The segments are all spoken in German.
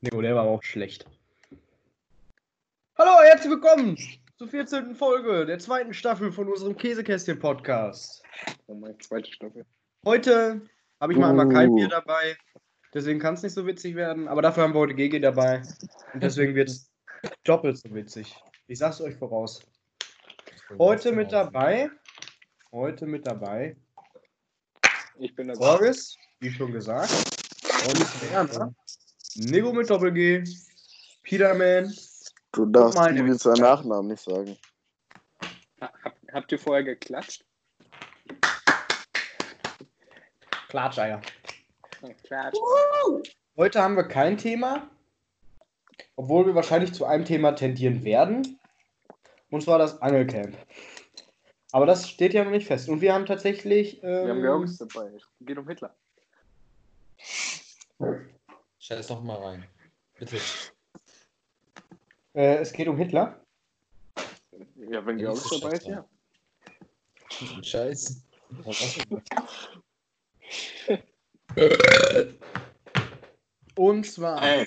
Nee, der war auch schlecht. Hallo, herzlich willkommen zur 14. Folge der zweiten Staffel von unserem Käsekästchen-Podcast. Oh meine zweite Staffel. Heute habe ich mal einmal kein Uh. Bier dabei. Deswegen kann es nicht so witzig werden. Aber dafür haben wir heute GG dabei. Und deswegen wird es doppelt so witzig. Ich sag's euch voraus. Heute mit dabei. Heute mit dabei. Ich bin dabei. Boris, wie schon gesagt. Und Werner. Nigo mit Doppel-G. Peterman. Du darfst meine übrigens seinen Nachnamen nicht sagen. Ha- Hab, habt ihr vorher geklatscht? Klatscheier. Ja, Klatsch. Heute haben wir kein Thema. Obwohl wir wahrscheinlich zu einem Thema tendieren werden. Und zwar das Angelcamp. Aber das steht ja noch nicht fest. Und wir haben tatsächlich. Ähm, Wir haben Georgis dabei. Es geht um Hitler. Scheiß noch mal rein. Bitte. äh, es geht um Hitler. Ja, wenn das ist dabei ist, scheiße. ja. Scheiße. Und zwar Ey.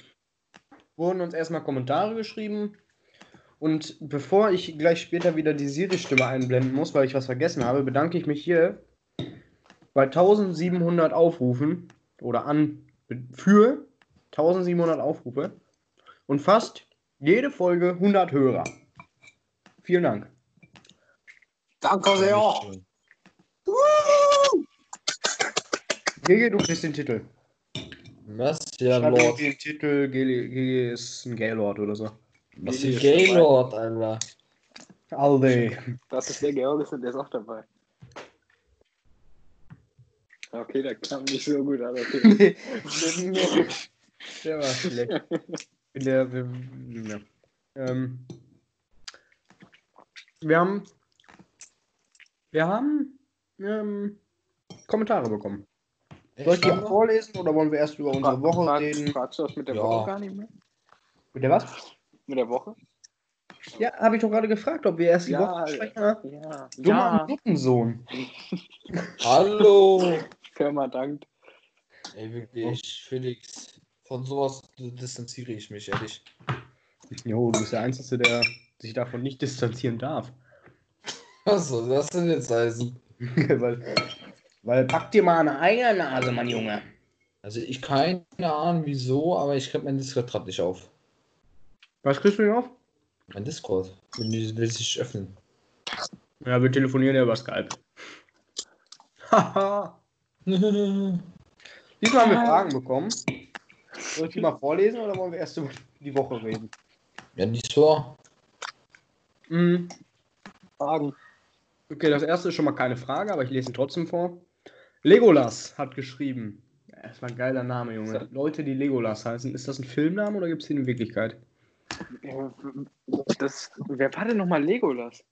wurden uns erstmal Kommentare geschrieben. Und bevor ich gleich später wieder die Siri-Stimme einblenden muss, weil ich was vergessen habe, bedanke ich mich hier bei 1700 Aufrufen oder an für 1700 Aufrufe und fast jede Folge 100 Hörer. Vielen Dank. Danke sehr. Gigi, du kriegst den Titel. Was? Ja, Schreib Lord. den Titel, Gigi, Gigi ist ein Gaylord oder so. Was ist Gaylord, Alter. Alde. Das ist der Georgis und der ist auch dabei. Okay, der kam nicht so gut an. Okay. Der war schlecht. Der, ja. ähm, wir haben, wir haben ähm, Kommentare bekommen. Soll ich die Echt? vorlesen oder wollen wir erst über unsere Fra- Woche frag- reden? Fragst du das mit der Ja. Woche gar nicht mehr? Mit der was? Mit der Woche? Ja, habe ich doch gerade gefragt, ob wir erst die Ja, Woche besprechen. Ja. Ja. Dummer Nuttensohn. Hallo. Firma dankt. Ey, wirklich, Felix. Von sowas distanziere ich mich, ehrlich. Jo, du bist der Einzige, der sich davon nicht distanzieren darf. Was soll das denn jetzt heißen? weil, weil pack dir mal eine eigene Nase, mein Junge. Also, ich keine Ahnung wieso, aber ich krieg mein Discord gerade nicht auf. Was kriegst du denn auf? Mein Discord. Will, will sich öffnen. Ja, wir telefonieren ja über Skype. Haha. Diesmal haben wir Fragen bekommen. Soll ich die mal vorlesen oder wollen wir erst über die Woche reden? ja, nicht so. Mhm. Fragen. Okay, das erste ist schon mal keine Frage, aber ich lese ihn trotzdem vor. Legolas hat geschrieben. Ja, das war ein geiler Name, Junge. Leute, die Legolas heißen, ist das ein Filmname oder gibt es den in Wirklichkeit? Ja, Das, wer war denn nochmal Legolas?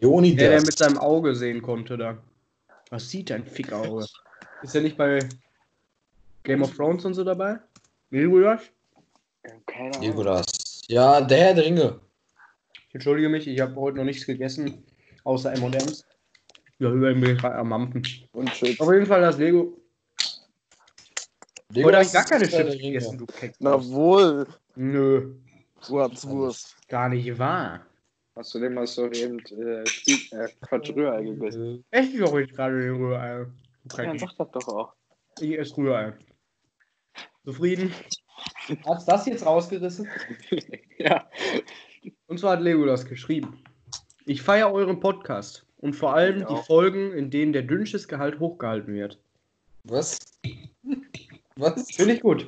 Joni, Der, der. der mit seinem Auge sehen konnte da. Was sieht dein Fickauge? Ist er nicht bei Game of Thrones und so dabei? Legolas? Ja, Keine Ahnung. Legolas. Ja, der Herr der Ringe. Ich entschuldige mich, ich habe heute noch nichts gegessen, außer M&M's. Ja, über bin ich gerade am Mampfen. Und Chips. Auf jeden Fall das Lego. Heute habe ich gar keine Chips gegessen, du Keck. Na wohl, Nö, Wurst. gar nicht wahr. Hast du denn mal so eben äh, äh, Quatsch Rührei gegessen? Echt, ich auch nicht gerade den Rührei. Du Ja, Keck. sag das doch auch. Ich esse Rührei. Zufrieden? Hast das jetzt rausgerissen? ja. Und zwar hat Legolas geschrieben. Ich feiere euren Podcast und vor allem Ich die auch. Folgen, in denen der Dünnschiss-Gehalt hochgehalten wird. Was? Was? Finde ich gut.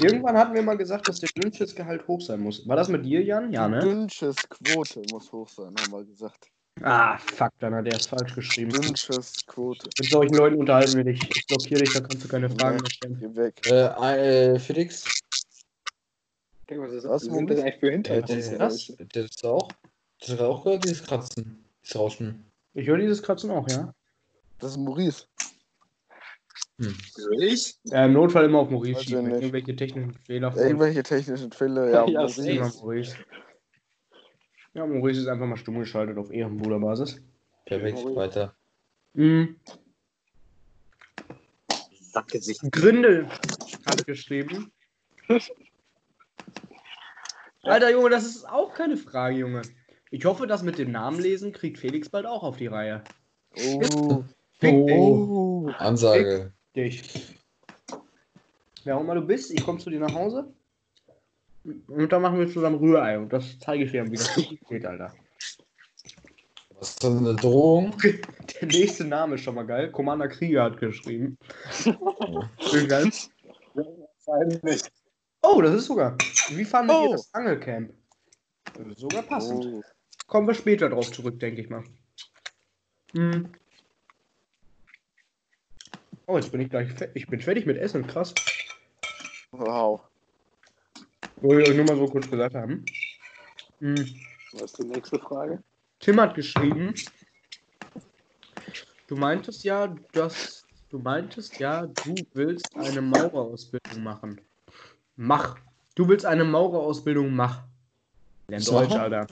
Irgendwann hatten wir mal gesagt, dass der Dünnschiss-Gehalt hoch sein muss. War das mit dir, Jan? Ja, ne? Dünnsches Quote muss hoch sein, haben wir gesagt. Ah, fuck, dann hat er es falsch geschrieben. Dünnsches Quote. Mit solchen Leuten unterhalten wir dich. Ich blockiere dich, da kannst du keine Fragen mehr stellen. Geh weg. Äh, äh, Felix? Okay, was ist Was, was sind Moment? das eigentlich für Äh, Hintergründe? der, ist das? der ist auch. Das hat auch gehört, dieses Kratzen. Das Rauschen. Ich höre dieses Kratzen auch, ja? Das ist Maurice. Hm. Ich? Ja, Im Notfall immer auf Maurice schieben. Irgendwelche technischen Fehler vorliegen. Irgendwelche technischen Fälle, ja, Ja, Maurice. Ja, Maurice ist einfach mal stumm geschaltet auf Ehrenbruderbasis. Perfekt, Maurice. weiter. Mhm. Sackgesicht. Grindel hat geschrieben. Alter Junge, das ist auch keine Frage, Junge. Ich hoffe, das mit dem Namen lesen kriegt Felix bald auch auf die Reihe. Oh. Fick dich. Oh. Ansage. dich. Wer auch immer du bist, ich komme zu dir nach Hause. Und dann machen wir zusammen Rührei. Und das zeige ich dir, wie das geht, Alter. Was ist das eine Drohung? Der nächste Name ist schon mal geil. Commander Krieger hat geschrieben. Schön geil. Wahrscheinlich. Oh, das ist sogar. Wie fandet Oh. ihr das Angelcamp? Das ist sogar passend. Oh. Kommen wir später drauf zurück, denke ich mal. Hm. Oh, jetzt bin ich gleich fe Ich bin fertig mit Essen, krass. Wow. Wollte ich euch nur mal so kurz gesagt haben. Hm. Was ist die nächste Frage? Tim hat geschrieben, du meintest ja, dass du meintest ja, du willst eine Maurerausbildung machen. Mach. Du willst eine Maurerausbildung mach. Lern. Deutsch, Alter.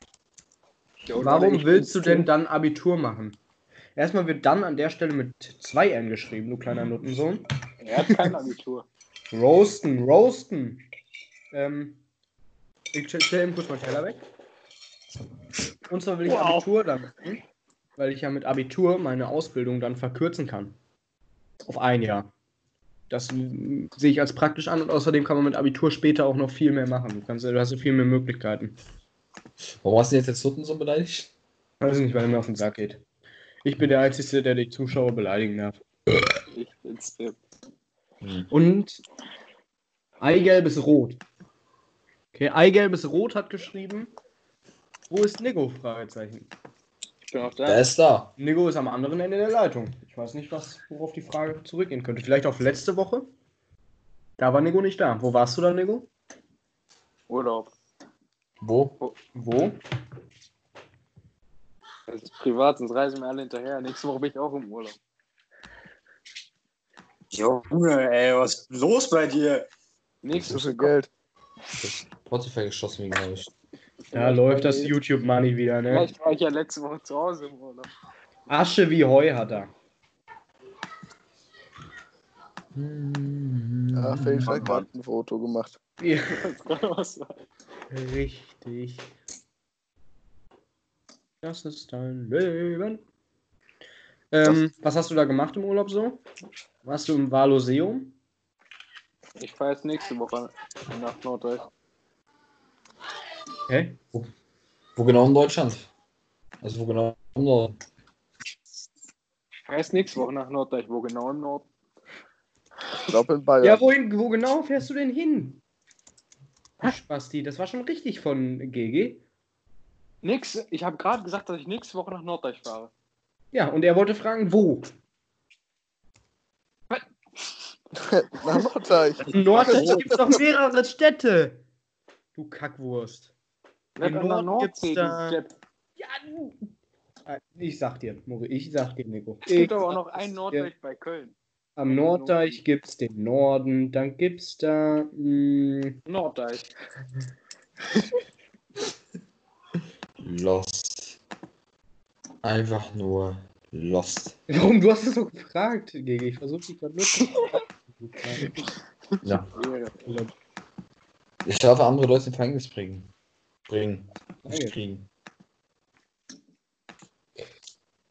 Warum willst du denn dann Abitur machen? Erstmal wird dann an der Stelle mit 2 N geschrieben, du kleiner Nuttensohn. Er hat kein Abitur. Roasten, roasten. Ähm, ich stell- stell eben kurz meinen Teller weg. Und zwar will ich Wow. Abitur dann machen, weil ich ja mit Abitur meine Ausbildung dann verkürzen kann. Auf ein Jahr. Das sehe ich als praktisch an und außerdem kann man mit Abitur später auch noch viel mehr machen. Du, kannst, du hast ja viel mehr Möglichkeiten. Warum hast du jetzt jetzt Nutten so beleidigt? Weiß nicht, weil er mir auf den Sack geht. Ich bin der Einzige, der die Zuschauer beleidigen darf. Ich bin's Tim. Und Eigelb ist rot. Okay, Eigelb ist rot hat geschrieben. Wo ist Nigo? Fragezeichen. Ich bin auch Der da. ist da. Nigo ist am anderen Ende der Leitung. Ich weiß nicht, was, worauf die Frage zurückgehen könnte. Vielleicht auf letzte Woche? Da war Nigo nicht da. Wo warst du da, Nigo? Urlaub. Wo? Wo? Das ist privat, sonst reisen wir alle hinterher. Nächste Woche bin ich auch im Urlaub. Junge, ey, was ist los bei dir? Nächste So viel Geld. Portofel geschossen wegen ich. Da läuft das YouTube Money wieder, ne? Vielleicht war ich ja letzte Woche zu Hause im Urlaub. Asche wie Heu hat er. Ja, Felix hat gerade ein Foto gemacht. Ja, Das kann was sein. richtig. Das ist dein Leben. Ähm, was hast du da gemacht im Urlaub so? Warst du im Valoseum? Ich fahre jetzt nächste Woche nach Norddeutsch. Hä? Wo genau in Deutschland? Also wo genau im Norden? Ich jetzt nächste Woche nach Norddeutsch. Wo genau im Norden? Ich glaube in Bayern. Ja, wohin, wo genau fährst du denn hin? Ach, Spasti, das war schon richtig von GG. Nix. Ich habe gerade gesagt, dass ich nächste Woche nach Norddeutsch fahre. Ja, und er wollte fragen, wo? Nach Norddeich. In Norddeutschland gibt es doch mehrere Städte. Du Kackwurst. Der Norden gibt's Nordsee, da-. Ja, du. Ah, Ich sag dir, Mori, ich sag dir, Nico. Es gibt Ich aber auch noch ein dir. Norddeutsch bei Köln. Am Norddeich gibt's den Norden, dann gibt's da. Mh, Norddeich. Lost. Einfach nur Lost. warum? Du hast es so gefragt, GG. Ich versuche dich gerade zu Ja. Ich darf andere Leute in Gefängnis bringen. Bringen. Danke. Nicht kriegen.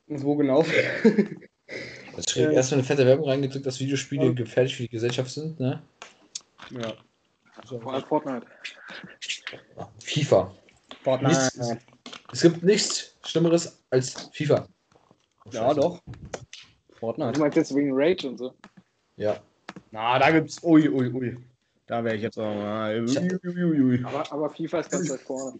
Und wo genau? Es steht Ja. erstmal eine fette Werbung reingedrückt, dass Videospiele Ja. gefährlich für die Gesellschaft sind, ne? ja. Vor allem Fortnite. FIFA. Fortnite. Nichts, es gibt nichts Schlimmeres als FIFA. Ja, doch. Du Fortnite. meinst jetzt wegen Rage und so? Ja. Na, da gibt's. Ui, ui, ui. Da wäre ich jetzt auch. mal-. Aber, aber FIFA ist ganz weit vorne.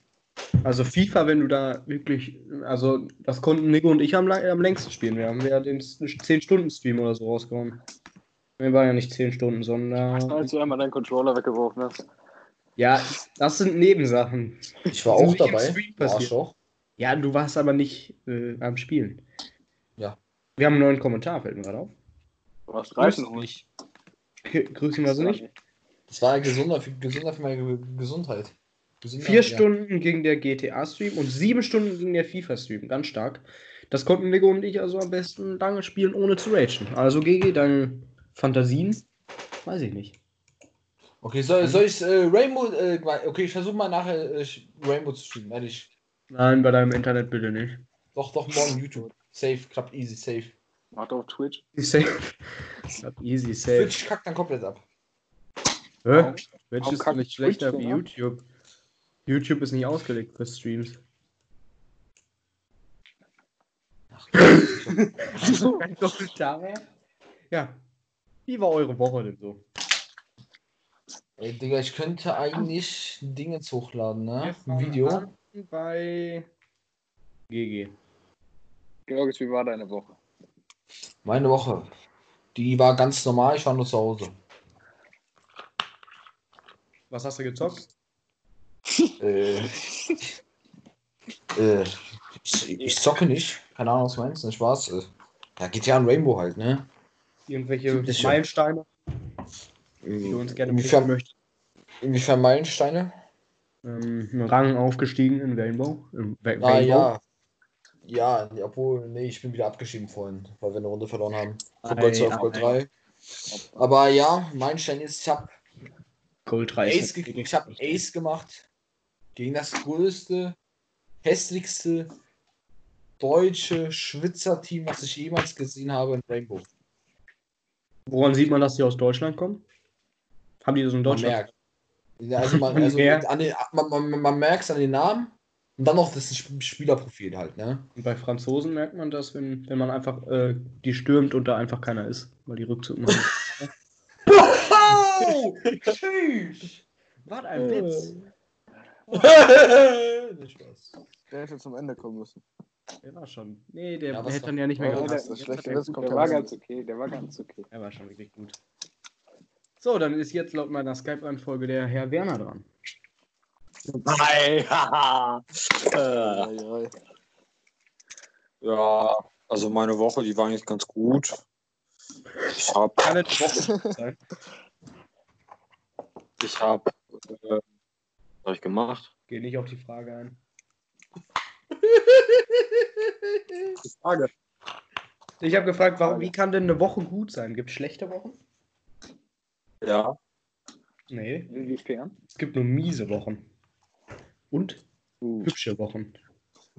Also FIFA, wenn du da wirklich, also das konnten Nico und ich am, am längsten spielen. Wir haben ja den 10-Stunden-Stream oder so rausgehauen. Wir waren ja nicht 10 Stunden, sondern. Als du einmal deinen Controller weggeworfen hast. Ja, das sind Nebensachen. Ich war auch dabei. Passiert. Arschloch. Ja, du warst aber nicht äh, am Spielen. Ja. Wir haben einen neuen Kommentar, fällt mir gerade auf. Du hast Reifen. Nicht. Grüßen wir sie nicht. Das war gesunder für, gesunder für meine Ge- Gesundheit. Gesünder, Vier ja. Stunden ging der GTA-Stream und sieben Stunden ging der FIFA-Stream. Ganz stark. Das konnten Nico und ich also am besten lange spielen, ohne zu ragen. Also GG, deine Fantasien? Weiß ich nicht. Okay, soll, soll ich äh, Rainbow. Äh, okay, ich versuche mal nachher äh, Rainbow zu streamen, ehrlich. Nein, bei deinem Internet bitte nicht. Doch, doch, morgen YouTube. Safe, klappt easy, safe. Macht auf Twitch. Safe. Klappt Easy, safe. Twitch kackt dann komplett ab. Hä? Twitch ist doch nicht schlechter wie? YouTube. YouTube ist nicht ausgelegt für Streams. Kein Kommentar Ja. Wie war eure Woche denn so? Ey, Digga, ich könnte eigentlich Dinge hochladen, ne? Ein Video. Bei GG. Georgis, wie war deine Woche? Meine Woche. Die war ganz normal, ich war nur zu Hause. Was hast du gezockt? äh, äh, ich, ich zocke nicht. Keine Ahnung, was du meinst. Ne, Spaß. Äh, ja, GTA und Rainbow halt, ne? Irgendwelche. Meilensteine, die du uns gerne Inwiefern, möchtest? inwiefern Meilensteine? Ähm, Rang aufgestiegen in Rainbow. Im Ra- Rainbow. Ah, ja. Ja, obwohl, nee, ich bin wieder abgeschieden vorhin, weil wir eine Runde verloren haben. Von Gold 2 auf Gold ei. 3. Aber ja, Meilenstein ist, ich habe Gold 3. Ace, ge ich hab Ace gemacht gegen das größte, hässlichste deutsche Schwitzer-Team, was ich jemals gesehen habe in Rainbow. Woran sieht man, dass die aus Deutschland kommen? Haben die das in Man Deutschland? merkt. Ja, Also man, also an den, man, man, man merkt es an den Namen und dann noch das Sp- Spielerprofil halt, ne? Und bei Franzosen merkt man das, wenn, wenn man einfach äh, die stürmt und da einfach keiner ist, weil die Rückzug machen. Oh! Tschüss! Was ein Witz. Nicht Spaß. Der hätte zum Ende kommen müssen. Der war schon. Nee, der Ja, hätte dann ja nicht mehr Oh, gepasst. er gut kommt Der ja war ganz okay, der war ganz okay. Er war schon wirklich gut. So, dann ist jetzt laut meiner Skype-Anfolge der Herr Werner dran. Haha. äh, ei. ja, also meine Woche, die war eigentlich ganz gut. Ich habe, nicht Woche sein. ich habe, äh, was habe ich gemacht? Geh nicht auf die Frage ein. Frage. Ich habe gefragt, warum, wie kann denn eine Woche gut sein? Gibt es schlechte Wochen? Ja, Nee, Inwiefern? es gibt nur miese Wochen. Und Uh, hübsche Wochen.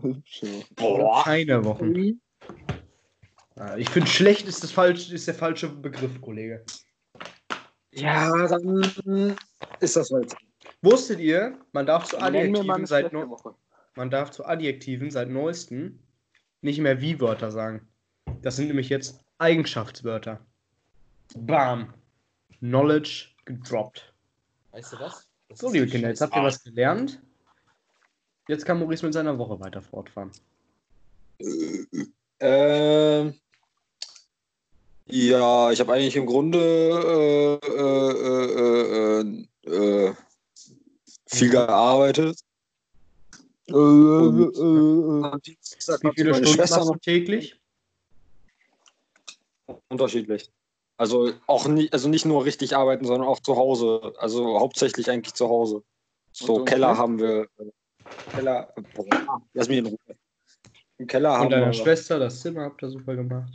hübsch, ja. boah. Keine Wochen. Ah, Ich finde, schlecht ist, das falsch, ist der falsche Begriff, Kollege. Ja, dann ist das halt. Wusstet ihr, man darf zu Adjektiven seit neu- man darf zu Adjektiven seit neuestem nicht mehr Wie-Wörter sagen. Das sind nämlich jetzt Eigenschaftswörter. Bam. Knowledge gedroppt. Weißt du was? Das So, liebe Kinder, jetzt habt ihr was gelernt. Jetzt kann Maurice mit seiner Woche weiter fortfahren. Ähm, ja, ich habe eigentlich im Grunde äh, äh, äh, äh, äh, viel gearbeitet. Äh, äh, äh, Dienstag Wie viele Stunden Schwester machst du noch täglich? unterschiedlich. Also auch nicht, also nicht nur richtig arbeiten, sondern auch zu Hause. Also hauptsächlich eigentlich zu Hause. So Keller haben wir. äh, Keller. Boah, lass mich in Ruhe. Im Keller Und haben deiner wir. Schwester, das Zimmer habt ihr super gemacht.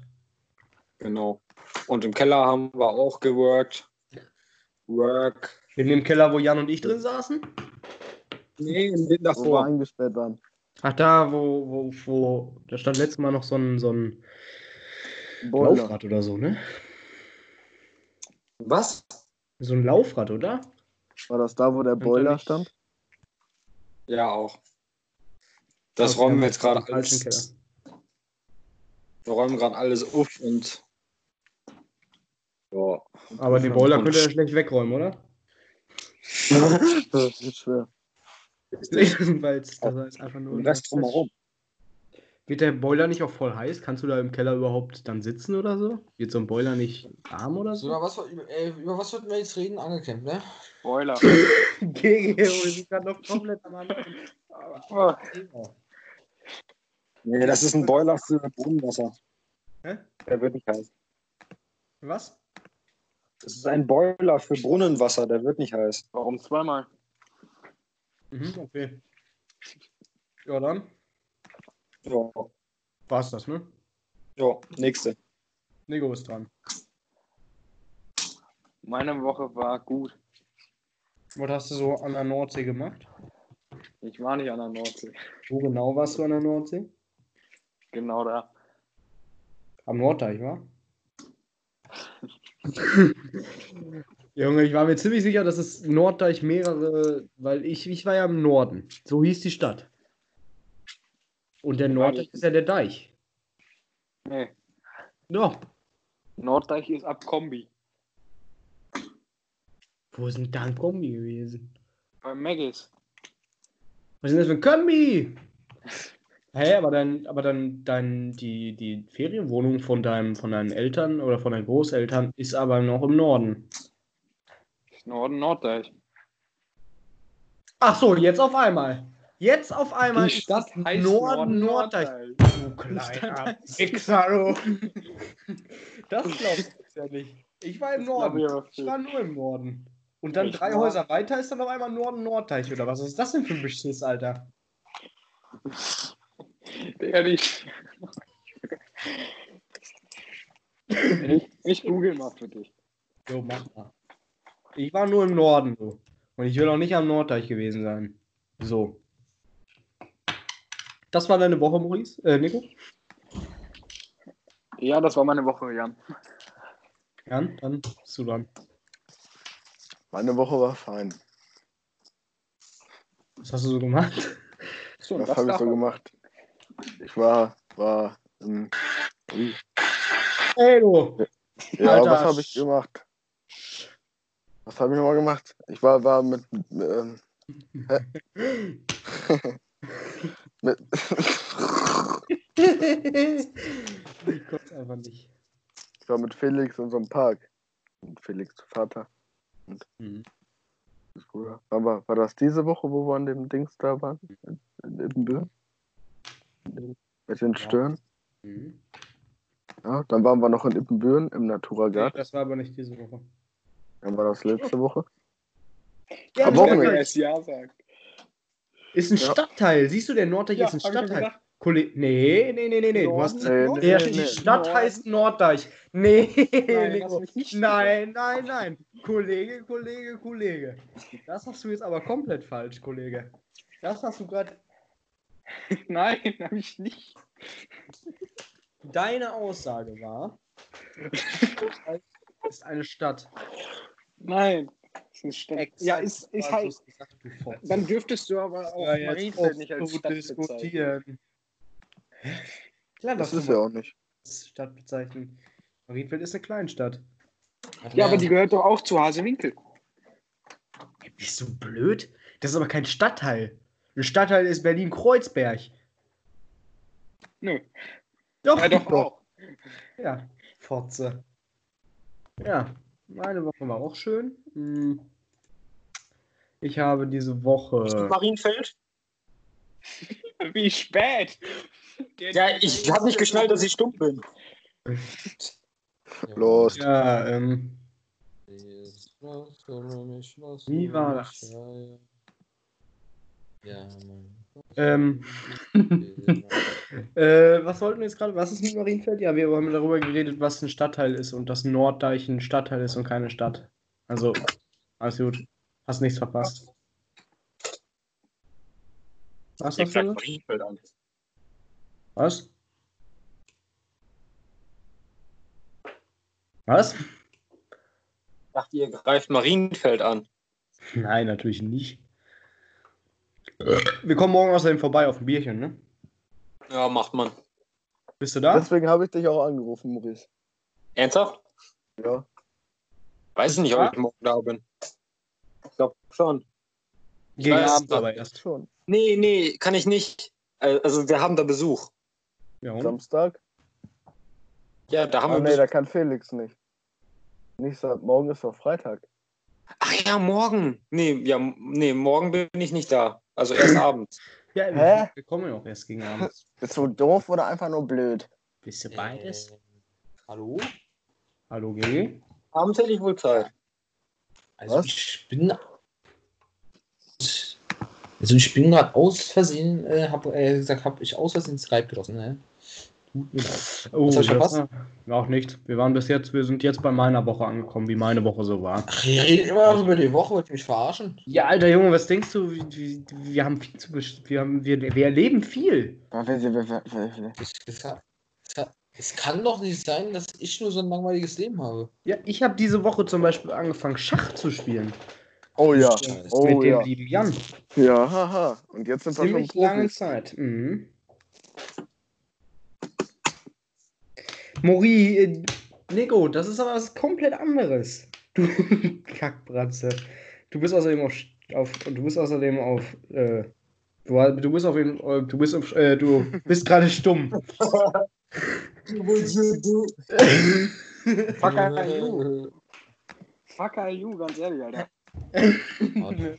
Genau. Und im Keller haben wir auch geworkt. Work. In dem Keller, wo Jan und ich drin saßen? Nee, in den wo wir davor. eingesperrt waren. Ach, da, wo, wo, wo, da stand letztes Mal noch so ein, so ein Boiler. Laufrad oder so, ne? Was? So ein Laufrad, oder? War das da, wo der Boiler stand? Ja, auch. Das Okay, räumen wir jetzt gerade alles. Keller. Wir räumen gerade alles auf und. Ja. Aber die Ja, Boiler und- könnt ihr ja schlecht wegräumen, oder? Das ist schwer. Weil es das ist einfach nur. Den Rest drumherum. Wird der Boiler nicht auch voll heiß? Kannst du da im Keller überhaupt dann sitzen oder so? Wird so ein Boiler nicht warm oder So, so? über, was, über, äh, über was wollten wir jetzt reden? Angecampt, ne? Boiler. Gegen wir sind gerade noch komplett am Anfang. Nee, das ist ein Boiler für Brunnenwasser. Hä? Der wird nicht heiß. Was? Das ist ein Boiler für Brunnenwasser, der wird nicht heiß. warum zweimal? Mhm, okay. Ja, dann Ja, war's das, ne? ja nächste. Nico ist dran. Meine Woche war gut. Was hast du so an der Nordsee gemacht? Ich war nicht an der Nordsee. Wo genau warst du an der Nordsee? Genau da. Am Norddeich, wa? Junge, ich war mir ziemlich sicher, dass es Norddeich mehrere, weil ich, ich war ja im Norden. So hieß die Stadt. Und der Norddeich ist ja der Deich. Nee. Doch. Norddeich ist ab Kombi. Wo ist denn da ein Kombi gewesen? Bei Maggis. Was ist denn das für ein Kombi? Hä, aber dann, aber dann, dann die, die Ferienwohnung von deinem, von deinen Eltern oder von deinen Großeltern ist aber noch im Norden. Norden, Norddeich. Ach so, jetzt auf einmal. Jetzt auf einmal Die Stadt es heißt Norden, Norden, Norddeich. Norddeich. Du kleiner Wichser. Das glaubst du ja nicht. Ich war im Das Norden. ich war nur im Norden. Und dann Ich drei war- Häuser weiter ist dann auf einmal Norden, Norddeich oder was ist das denn für ein Beschiss, Alter? Digga, nicht. ich, ich google mal für dich. Jo, mach mal. Ich war nur im Norden, du. Und ich will auch nicht am Norddeich gewesen sein. So. Das war deine Woche, Maurice? Äh, Nico? Ja, das war meine Woche, Jan. Jan, dann bist du dran. Meine Woche war fein. Was hast du so gemacht? So, Was habe ich so gemacht? Ich war, war, ähm. Hey, du! ja, Alter, was habe ich gemacht? Was habe ich nochmal gemacht? Ich war, war mit, ähm, mit, ich konnte einfach nicht. ich war mit Felix in so einem Park. Mit Felix Vater. Mhm. das Bruder. Aber war das diese Woche, wo wir an dem Dings da waren? In, in Ibbenbüren? Mit den Stören? Mhm. Ja, dann waren wir noch in Ippenbüren im Natura Nee, das war aber nicht diese Woche. Dann war das letzte Woche. Ja, Am Wenn Wochenende. es Ja sagt. Ist ein Ja. Stadtteil. Siehst du, der Norddeich ist ein ich Stadtteil. Kollege, nee, nee, nee, nee, nee. Du hast Nee, nee, der, nee, die nee. Stadt heißt Norddeich. Nee, Nein, nein, nein, nein. Kollege, Kollege, Kollege. Das hast du jetzt aber komplett falsch, Kollege. Das hast du gerade. Nein, habe ich nicht. Deine Aussage war, ist eine Stadt. Nein. Das ist eine Stadt. Ja, ist, ist halt. Dann dürftest du aber auch Ja, Marienfeld nicht als Stadt zu bezeichnen. diskutieren. Klar, Das das ist ja auch nicht. Stadt bezeichnen. Marienfeld ist eine Kleinstadt. Ja, aber die gehört doch auch zu Hasewinkel. Bist du blöd? Das ist aber kein Stadtteil. Ein Stadtteil ist Berlin-Kreuzberg. Nö. Doch, Ja, doch auch. Ja, Fotze. Ja, meine Woche war auch schön. Hm. Ich habe diese Woche. Marienfeld? Wie spät? Ja, ich habe nicht geschnallt, dass ich stumm bin. Los. Ja, ähm, Wie war das? Ja, Mann. ähm, äh, was wollten wir jetzt gerade? Was ist mit Marienfeld? Ja, wir haben darüber geredet, was ein Stadtteil ist und dass Norddeich ein Stadtteil ist und keine Stadt. Also, alles gut. Hast nichts verpasst. Was hast du? Marienfeld an. Was? Was? Ich dachte, ihr greift Marienfeld an. Nein, natürlich nicht. Wir kommen morgen außerdem vorbei auf ein Bierchen, ne? Ja, macht man. Bist du da? Deswegen habe ich dich auch angerufen, Maurice. Ernsthaft? Ja. Weiß nicht, ob ich morgen da bin. Ich glaube schon. Gegen Abend aber erst. Schon. Nee, nee, kann ich nicht. Äh, Also wir haben da Besuch. Ja, und? Samstag? Ja, da haben Ah, wir nee, Besuch. da kann Felix nicht. Nicht morgen ist doch Freitag. Ach ja, morgen. Nee, ja, nee, morgen bin ich nicht da. Also erst abends. Ja, Hä? wir kommen ja auch erst gegen Abend. Bist du doof oder einfach nur blöd? Bist du beides? Äh, hallo? Hallo, GG? Abends hätte ich wohl Zeit. Also Was? ich bin. Also ich bin gerade aus Versehen, äh, hab äh, gesagt, habe ich aus Versehen Skype geschlossen, ne? Mir leid. Oh, Was ich das verpasst? war- Auch nicht. Wir waren bis jetzt, wir sind jetzt bei meiner Woche angekommen, wie meine Woche so war. Ach, ihr redet immer noch über die Woche, wollt ihr mich verarschen? Ja, alter Junge, was denkst du? Wir, wir, wir haben viel zu wir haben wir, wir erleben viel. Es, kann, doch nicht sein, dass ich nur so ein langweiliges Leben habe. Ja, ich habe diese Woche zum Beispiel angefangen, Schach zu spielen. Oh ja, oh mit dem ja. lieben Jan. Ja, haha. Und jetzt sind wir schon Ziemlich lange Profis. Zeit. Mhm. Mori, äh, Nico, das ist aber was komplett anderes. Du Kackbratze. Du bist außerdem auf, auf du bist außerdem auf äh, du, du bist auf jeden äh, du bist auf, äh, du bist gerade stumm. Fuck you. Fuck you, ganz ehrlich, Alter.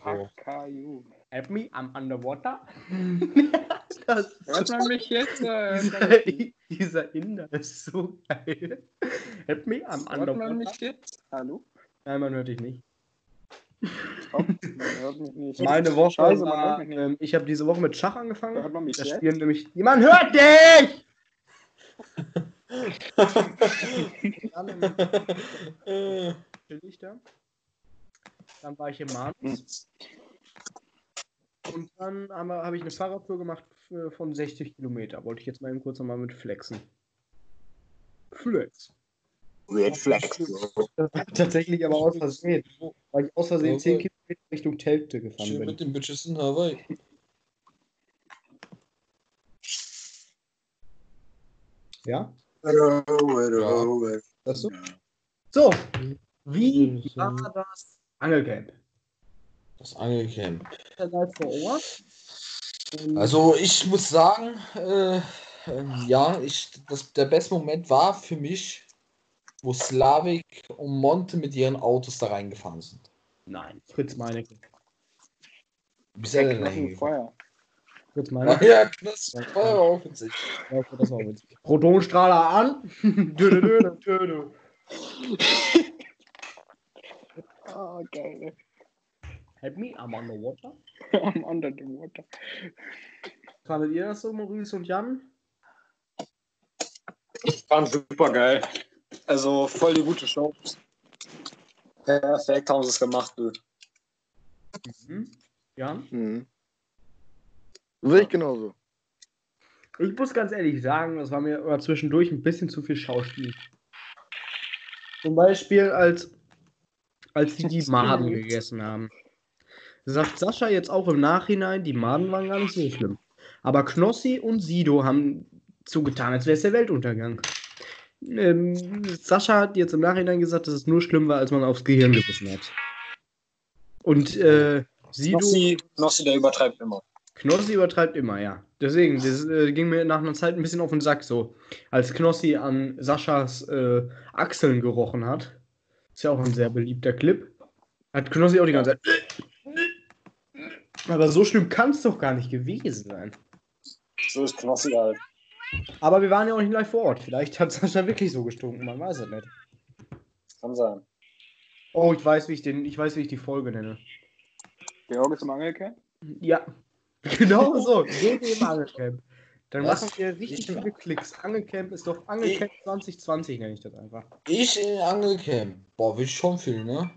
Fuck you. Help me, I'm underwater. das Hört man mich jetzt? Äh, dieser, dieser Inder ist so geil. Help me, I'm hört man underwater. mich jetzt? Hallo? Nein, man hört dich nicht. Stopp. Man hört mich nicht. Meine Woche Scheiße, war, hört mich nicht. ähm, ich habe diese Woche mit Schach angefangen. Hört man mich Da jetzt? spielen nämlich. Jemand hört dich! Chill ich da. Dann war ich im Martins. Und dann habe hab ich eine Fahrradtour gemacht von 60 Kilometer. Wollte ich jetzt mal eben kurz nochmal mit flexen. Flex. Red Flags. Das war tatsächlich aber aus Versehen. Weil ich aus Versehen Okay. 10 Kilometer Richtung Telgte gefahren Schön bin. mit den Bitches in Hawaii. Ja? Ja. Das so? So, wie war das Angelcamp? Das Angelcamp. Und Also ich muss sagen, äh, ähm, ja, ich, das, der beste Moment war für mich, wo Slavik und Monte mit ihren Autos da reingefahren sind. Nein, Fritz Meinecke. Bis er denn Feuer. Fritz Ah, Meinecke. ja, das war ja auch witzig. Ja, okay, das war witzig. Protonstrahler an. Dö, dö, dö, dö, dö, dö. Ah, geil. Help me, I'm on the water. I'm under the water. Fandet ihr das so, Maurice und Jan? Fand super geil. Also voll die gute Show. Perfekt haben sie es gemacht, du. Mhm. Jan? Mhm. Sehe ich genauso. Ich muss ganz ehrlich sagen, das war mir aber zwischendurch ein bisschen zu viel Schauspiel. Zum Beispiel, als, als die die Maden gegessen haben. Sagt Sascha jetzt auch im Nachhinein, die Maden waren gar nicht so schlimm. Aber Knossi und Sido haben so getan, als wäre es der Weltuntergang. Ähm, Sascha hat jetzt im Nachhinein gesagt, dass es nur schlimm war, als man aufs Gehirn gebissen hat. Und äh, Sido. Nossi, Nossi, der übertreibt immer. Knossi übertreibt immer, ja. Deswegen, das äh, ging mir nach einer Zeit ein bisschen auf den Sack so. Als Knossi an Saschas äh, Achseln gerochen hat, ist ja auch ein sehr beliebter Clip, hat Knossi auch die ganze Zeit. Aber so schlimm kann es doch gar nicht gewesen sein. So ist Knossi halt. Aber wir waren ja auch nicht live vor Ort. Vielleicht hat Sascha wirklich so gestunken, man weiß es nicht. Kann sein. Oh, ich weiß, wie ich den, ich weiß, wie ich die Folge nenne. Georg ist im Angelcamp. Ja, genau so. GG im Angelcamp. Dann Was? machen wir richtig viele Klicks. Angelcamp ist doch Angelcamp 2020, nenne ich das einfach. Ich in Angelcamp. Boah, will ich schon fühlen, ne?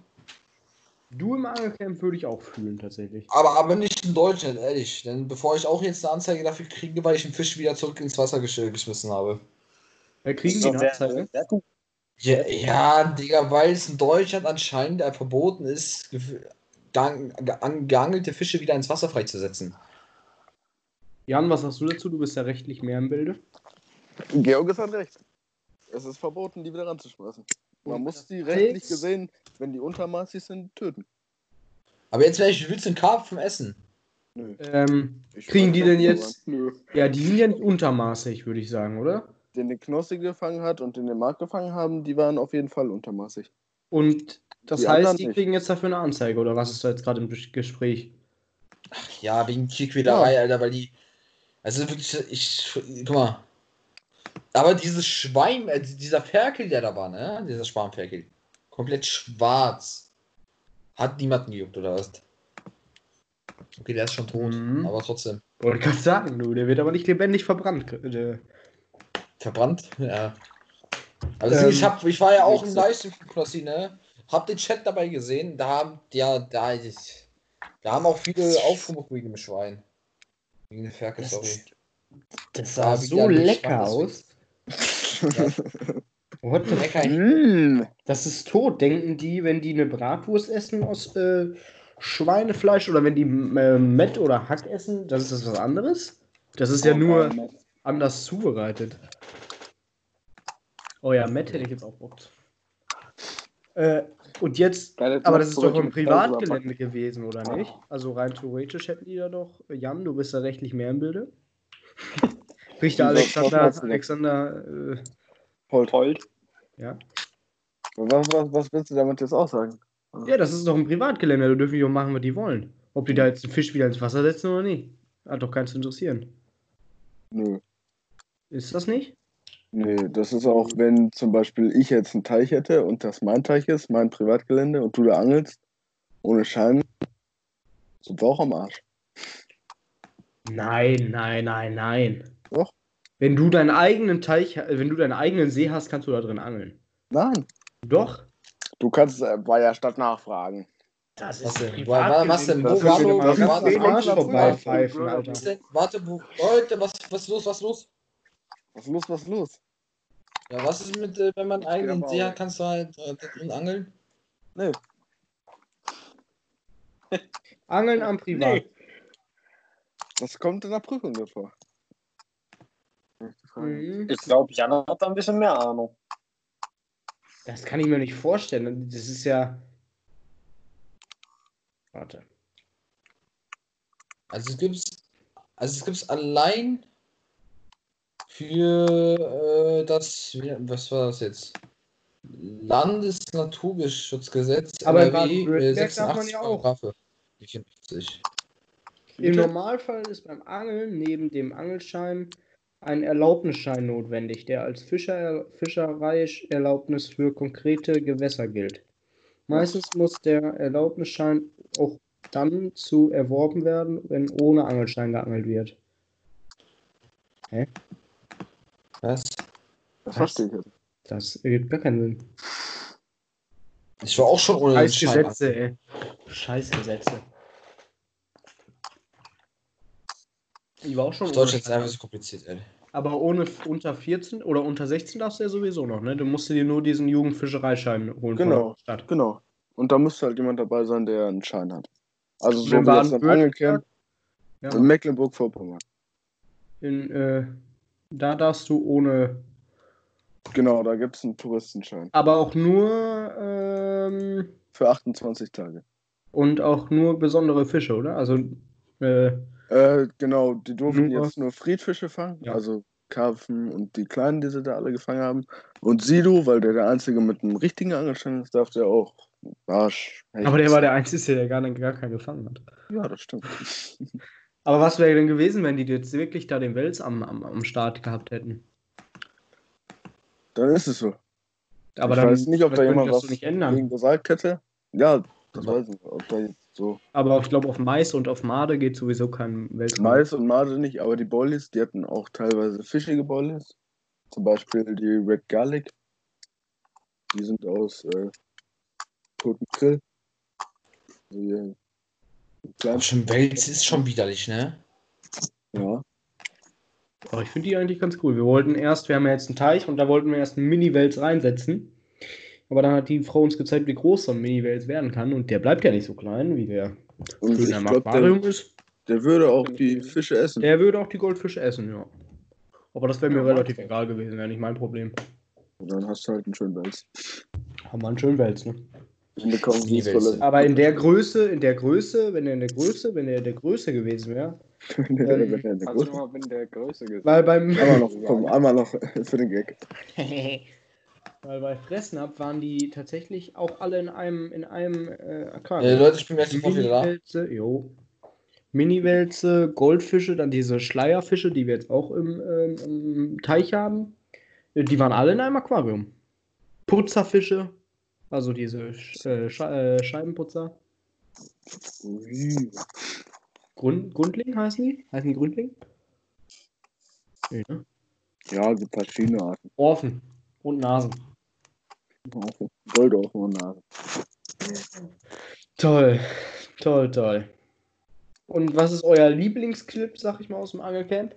Du im Angelcamp würde ich auch fühlen, tatsächlich. Aber, aber nicht in Deutschland, ehrlich. Denn bevor ich auch jetzt eine Anzeige dafür kriege, weil ich einen Fisch wieder zurück ins Wasser gesch geschmissen habe. Wir kriegen die Anzeige. Ja, ja, Digga, weil es in Deutschland anscheinend verboten ist, geangelte Fische wieder ins Wasser freizusetzen. Jan, was sagst du dazu? Du bist ja rechtlich mehr im Bilde. Georgis hat recht. Es ist verboten, die wieder ranzuschmeißen. Man muss die rechtlich gesehen, wenn die untermaßig sind, töten. Aber jetzt wäre ich, willst du einen Karpfen essen? Nö. Ähm, kriegen die denn jetzt? Nö. Ja, die sind ja nicht untermaßig, würde ich sagen, oder? Den den Knossi gefangen hat und den den Markt gefangen haben, die waren auf jeden Fall untermaßig. Und das Die heißt, die nicht. kriegen jetzt dafür eine Anzeige, oder was ist da jetzt gerade im Ges- Gespräch? Ja, wegen Tierquälerei, Alter, weil die. Also wirklich, ich. Guck mal. Aber dieses Schwein, äh, dieser Ferkel, der da war, ne? Dieser Schwarmferkel. Komplett schwarz. Hat niemanden gejuckt, oder was? Okay, der ist schon tot, Mhm. aber trotzdem. Wollte gerade sagen, du, der wird aber nicht lebendig verbrannt. Äh, verbrannt. Ja. Also Ähm, ich, hab, ich war ja auch im Livestream von Flossi, ne? Hab den Chat dabei gesehen. Da haben, ja, da, ich, da haben auch viele aufgemacht wegen dem Schwein. Wegen der Ferkel, Das sorry. Das sah wie so lecker fand das aus. What the Lecker. Mm. Das ist tot, denken die, wenn die eine Bratwurst essen aus äh, Schweinefleisch oder wenn die äh, Mett oder Hack essen, das ist das was anderes? Das ist ja nur anders zubereitet. Oh ja, Mett hätte ich jetzt auch Bock. Äh, und jetzt, Geile aber das ist doch ein Privatgelände gewesen, oder nicht? Also rein theoretisch hätten die da doch, Jan, du bist da rechtlich mehr im Bilde. Richter Alexander? Alexander, äh, Holt. Holt. ja. Was, was, was willst du damit jetzt aussagen? Ja, das ist doch ein Privatgelände, da dürfen die auch machen, was die wollen. Ob die da jetzt einen Fisch wieder ins Wasser setzen oder nicht. Hat doch keinen zu interessieren. Nö. Ist das nicht? Nee, das ist auch, wenn zum Beispiel ich jetzt einen Teich hätte und das mein Teich ist, mein Privatgelände und du da angelst, ohne Schein, sind wir auch am Arsch. Nein, nein, nein, nein. Doch. Wenn du deinen eigenen Teich, wenn du deinen eigenen See hast, kannst du da drin angeln. Nein, Doch. du kannst äh, bei der Stadt nachfragen. Das Was denn? Wa- was denn? Wo- Das warte, ist- ist- warte, ist- ist- ist-. Was? Warte, wo, Leute, was, was ist los, was ist los? Was ist los, was ist los? Ja, was ist mit, äh, wenn man eigenen See hat, kannst du halt äh, da drin angeln? Nee, Angeln am Privat. das kommt in der Prüfung davor. Mhm. Ich glaube, Jan hat da ein bisschen mehr Ahnung. Das kann ich mir nicht vorstellen. Das ist ja. Warte. Also es gibt's, also es gibt's allein für äh, das, was war das jetzt? Landesnaturschutzgesetz Aber NRW, äh, darf man 86 ja auch. Paragraphe. 54. Im Normalfall ist beim Angeln neben dem Angelschein ein Erlaubnisschein notwendig, der als Fischer Fischereierlaubnis für konkrete Gewässer gilt. Meistens muss der Erlaubnisschein auch dann zu erworben werden, wenn ohne Angelschein geangelt wird. Was? Das verstehe ich jetzt. Das ergibt gar keinen Sinn. Ich war auch schon ohne Scheiß Gesetze, ey. Scheiß Gesetze. Ich war auch schon Deutschland ist einfach so kompliziert, ey. Aber ohne unter 14 oder unter 16 darfst du ja sowieso noch, ne? Du musst dir nur diesen Jugendfischereischein holen Genau. von der Stadt. Genau. Und da müsste halt jemand dabei sein, der einen Schein hat. Also so In wie jetzt im Baden-Württemberg? Angelcamp Ja. in Mecklenburg-Vorpommern. In, äh, da darfst du ohne. Genau, da gibt es einen Touristenschein. Aber auch nur. Ähm, Für 28 Tage. und auch nur besondere Fische, oder? Also. Äh, Äh, genau, die durften Nur- jetzt nur Friedfische fangen, Ja. also Karpfen und die kleinen, die sie da alle gefangen haben. Und Sido, weil der der Einzige mit einem richtigen Angelschein ist, darf der auch Arsch. aber der war der Einzige, der gar, gar keinen gefangen hat. Ja, das stimmt. Aber was wäre denn gewesen, wenn die jetzt wirklich da den Wels am, am, am Start gehabt hätten? Dann ist es so. Aber ich dann, weiß nicht, ob da jemand was nicht ändern. gegen gesagt hätte. Ja, das weiß ich nicht. Ob da so Aber ich glaube, auf Mais und auf Made geht sowieso kein Wels. Mais und Made nicht, aber die Boilies, die hatten auch teilweise fischige Boilies. Zum Beispiel die Red Garlic. Die sind aus äh, toten. Also hier klein, Aber schon Wels ist schon widerlich, ne? ja. Aber ich finde die eigentlich ganz cool. Wir wollten erst, wir haben ja jetzt einen Teich und da wollten wir erst einen Mini-Wels reinsetzen. Aber dann hat die Frau uns gezeigt, wie groß so ein Mini-Wels werden kann. Und der bleibt ja nicht so klein, wie der Und schön ich am glaube, Aquarium der, ist. der würde auch die Fische essen. Der würde auch die Goldfische essen, ja. Aber das wäre mir Ja, relativ ich. egal gewesen, wäre nicht mein Problem. Und dann hast du halt einen schönen Wels. Haben wir einen schönen Wels, ne? Aber in der Größe, in der Größe, wenn er in der Größe, wenn er in der Größe gewesen wäre. Also nur, wenn der Größe gesagt Weil beim. Einmal noch, komm, einmal noch für den Gag. Weil bei Fressnapf waren die tatsächlich auch alle in einem, in einem äh, Aquarium. Leute, ich bin gleich sofort wieder da. Mini-Wälze, jo. Mini-Wälze, Goldfische, dann diese Schleierfische, die wir jetzt auch im, ähm, im Teich haben. Äh, Die waren alle in einem Aquarium. Putzerfische, also diese Sch äh, äh, Scheibenputzer. Grund Grundling heißen die? Heißen die Grundling? Nee, ne? Ja, gibt verschiedene Arten. Orphen und Nasen. Goldorfen und Nase. Toll, toll, toll. Und was ist euer Lieblingsclip, sag ich mal, aus dem Angelcamp?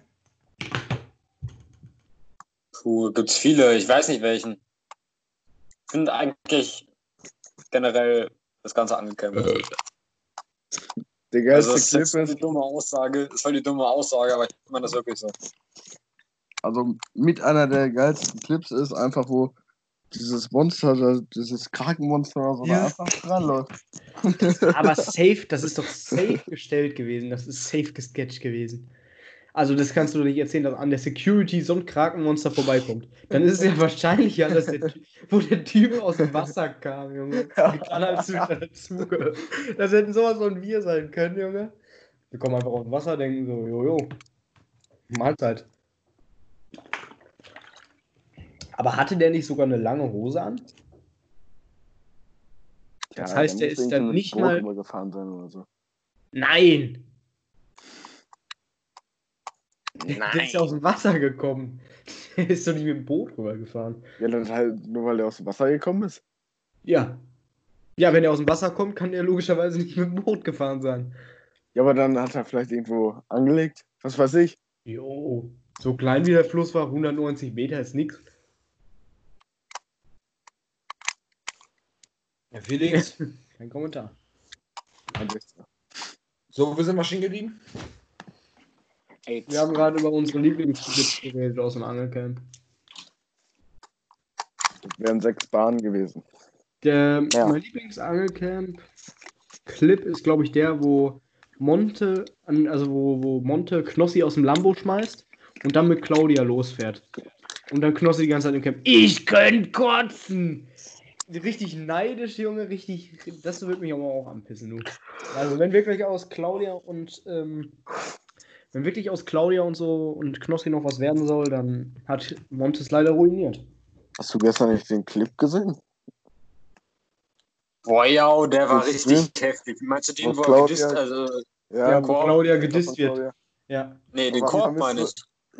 Puh, gibt's viele. Ich weiß nicht welchen. Ich finde eigentlich generell das Ganze angekämpft. Der Also, geilste das ist Clip jetzt eine ist, dumme Aussage. Das ist voll die dumme Aussage, aber ich meine das wirklich so. Also mit einer der geilsten Clips ist einfach, wo dieses Monster, dieses Krakenmonster oder so, Ja. einfach dran läuft. Aber safe, das ist doch safe gestellt gewesen. Das ist safe gesketcht gewesen. Also, das kannst du doch nicht erzählen, dass an der Security so ein Krakenmonster vorbeikommt. Dann ist es ja wahrscheinlicher, dass der, wo der Typ aus dem Wasser kam, Junge. Dazu? Das hätten sowas von wir sein können, Junge. Wir kommen einfach aus dem Wasser, denken so, jojo. Mahlzeit. Aber hatte der nicht sogar eine lange Hose an? Das heißt, der ist dann nicht Boot mal- übergefahren sein oder so. Nein! Der ist ja aus dem Wasser gekommen. Der ist doch nicht mit dem Boot rübergefahren. Ja, dann halt nur weil der aus dem Wasser gekommen ist. Ja. Ja, wenn er aus dem Wasser kommt, kann er logischerweise nicht mit dem Boot gefahren sein. Ja, aber dann hat er vielleicht irgendwo angelegt. Was weiß ich. Jo. So klein wie der Fluss war, 190 Meter ist nix. Ja, Felix, Kein Kommentar. So, wir sind wir stehen geblieben? Wir haben gerade über unsere Lieblingsclips geredet aus dem Angelcamp. Das wären sechs Bahnen gewesen. Der, Ja. Mein Lieblings-Angelcamp-Clip ist, glaube ich, der, wo Monte, also wo, wo Monte Knossi aus dem Lambo schmeißt und dann mit Claudia losfährt. Und dann Knossi die ganze Zeit im Camp. Ich könnte kotzen! Richtig neidisch, Junge, richtig. Das wird mich aber auch anpissen, du. Also, wenn wirklich aus Claudia und, ähm, wenn wirklich aus Claudia und so und Knossi noch was werden soll, dann hat Montes leider ruiniert. Hast du gestern nicht den Clip gesehen? Boah, ja, der war richtig ist heftig. Meinst du den, wo er Claudia- gedisst, also, Ja, wo. Claudia Ja, gedisst wird. Claudia. Ja. nee, den Korb meine du- ich.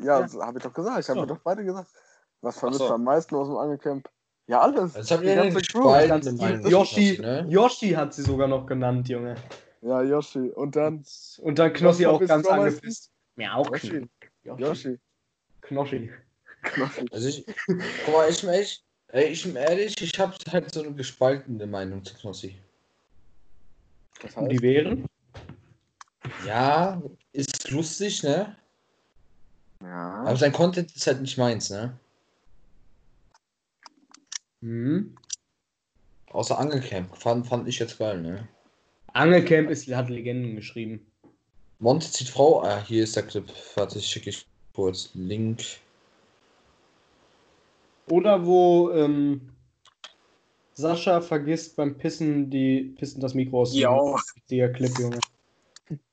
Ja, Ja. das habe ich doch gesagt. Ich habe So. doch beide gesagt. Was vermisst so. du am meisten aus dem Angelcamp? Ja, alles. Jetzt habt Die ganze Crew. gespaltene Meinung. Yoshi, ne? Yoshi hat sie sogar noch genannt, Junge. Ja, Yoshi. Und dann Und dann Knossi auch ganz angepisst. Ja, auch Yoshi. Yoshi. Yoshi. Knossi. Knossi. Also ich, guck mal, ich ich bin ehrlich, ich hab halt so eine gespaltene Meinung zu Knossi. Das Und heißt, die wären? Ja, ist lustig, ne? ja. Aber sein Content ist halt nicht meins, ne? Hm. Außer Angelcamp. Fand, fand ich jetzt geil, ne? Angelcamp ist, hat Legenden geschrieben. Monte zieht Frau. Ah, hier ist der Clip. Warte, schicke ich kurz. Link. Oder wo ähm, Sascha vergisst beim Pissen die Pissen das Mikro aus. Ja. Der Clip, Junge.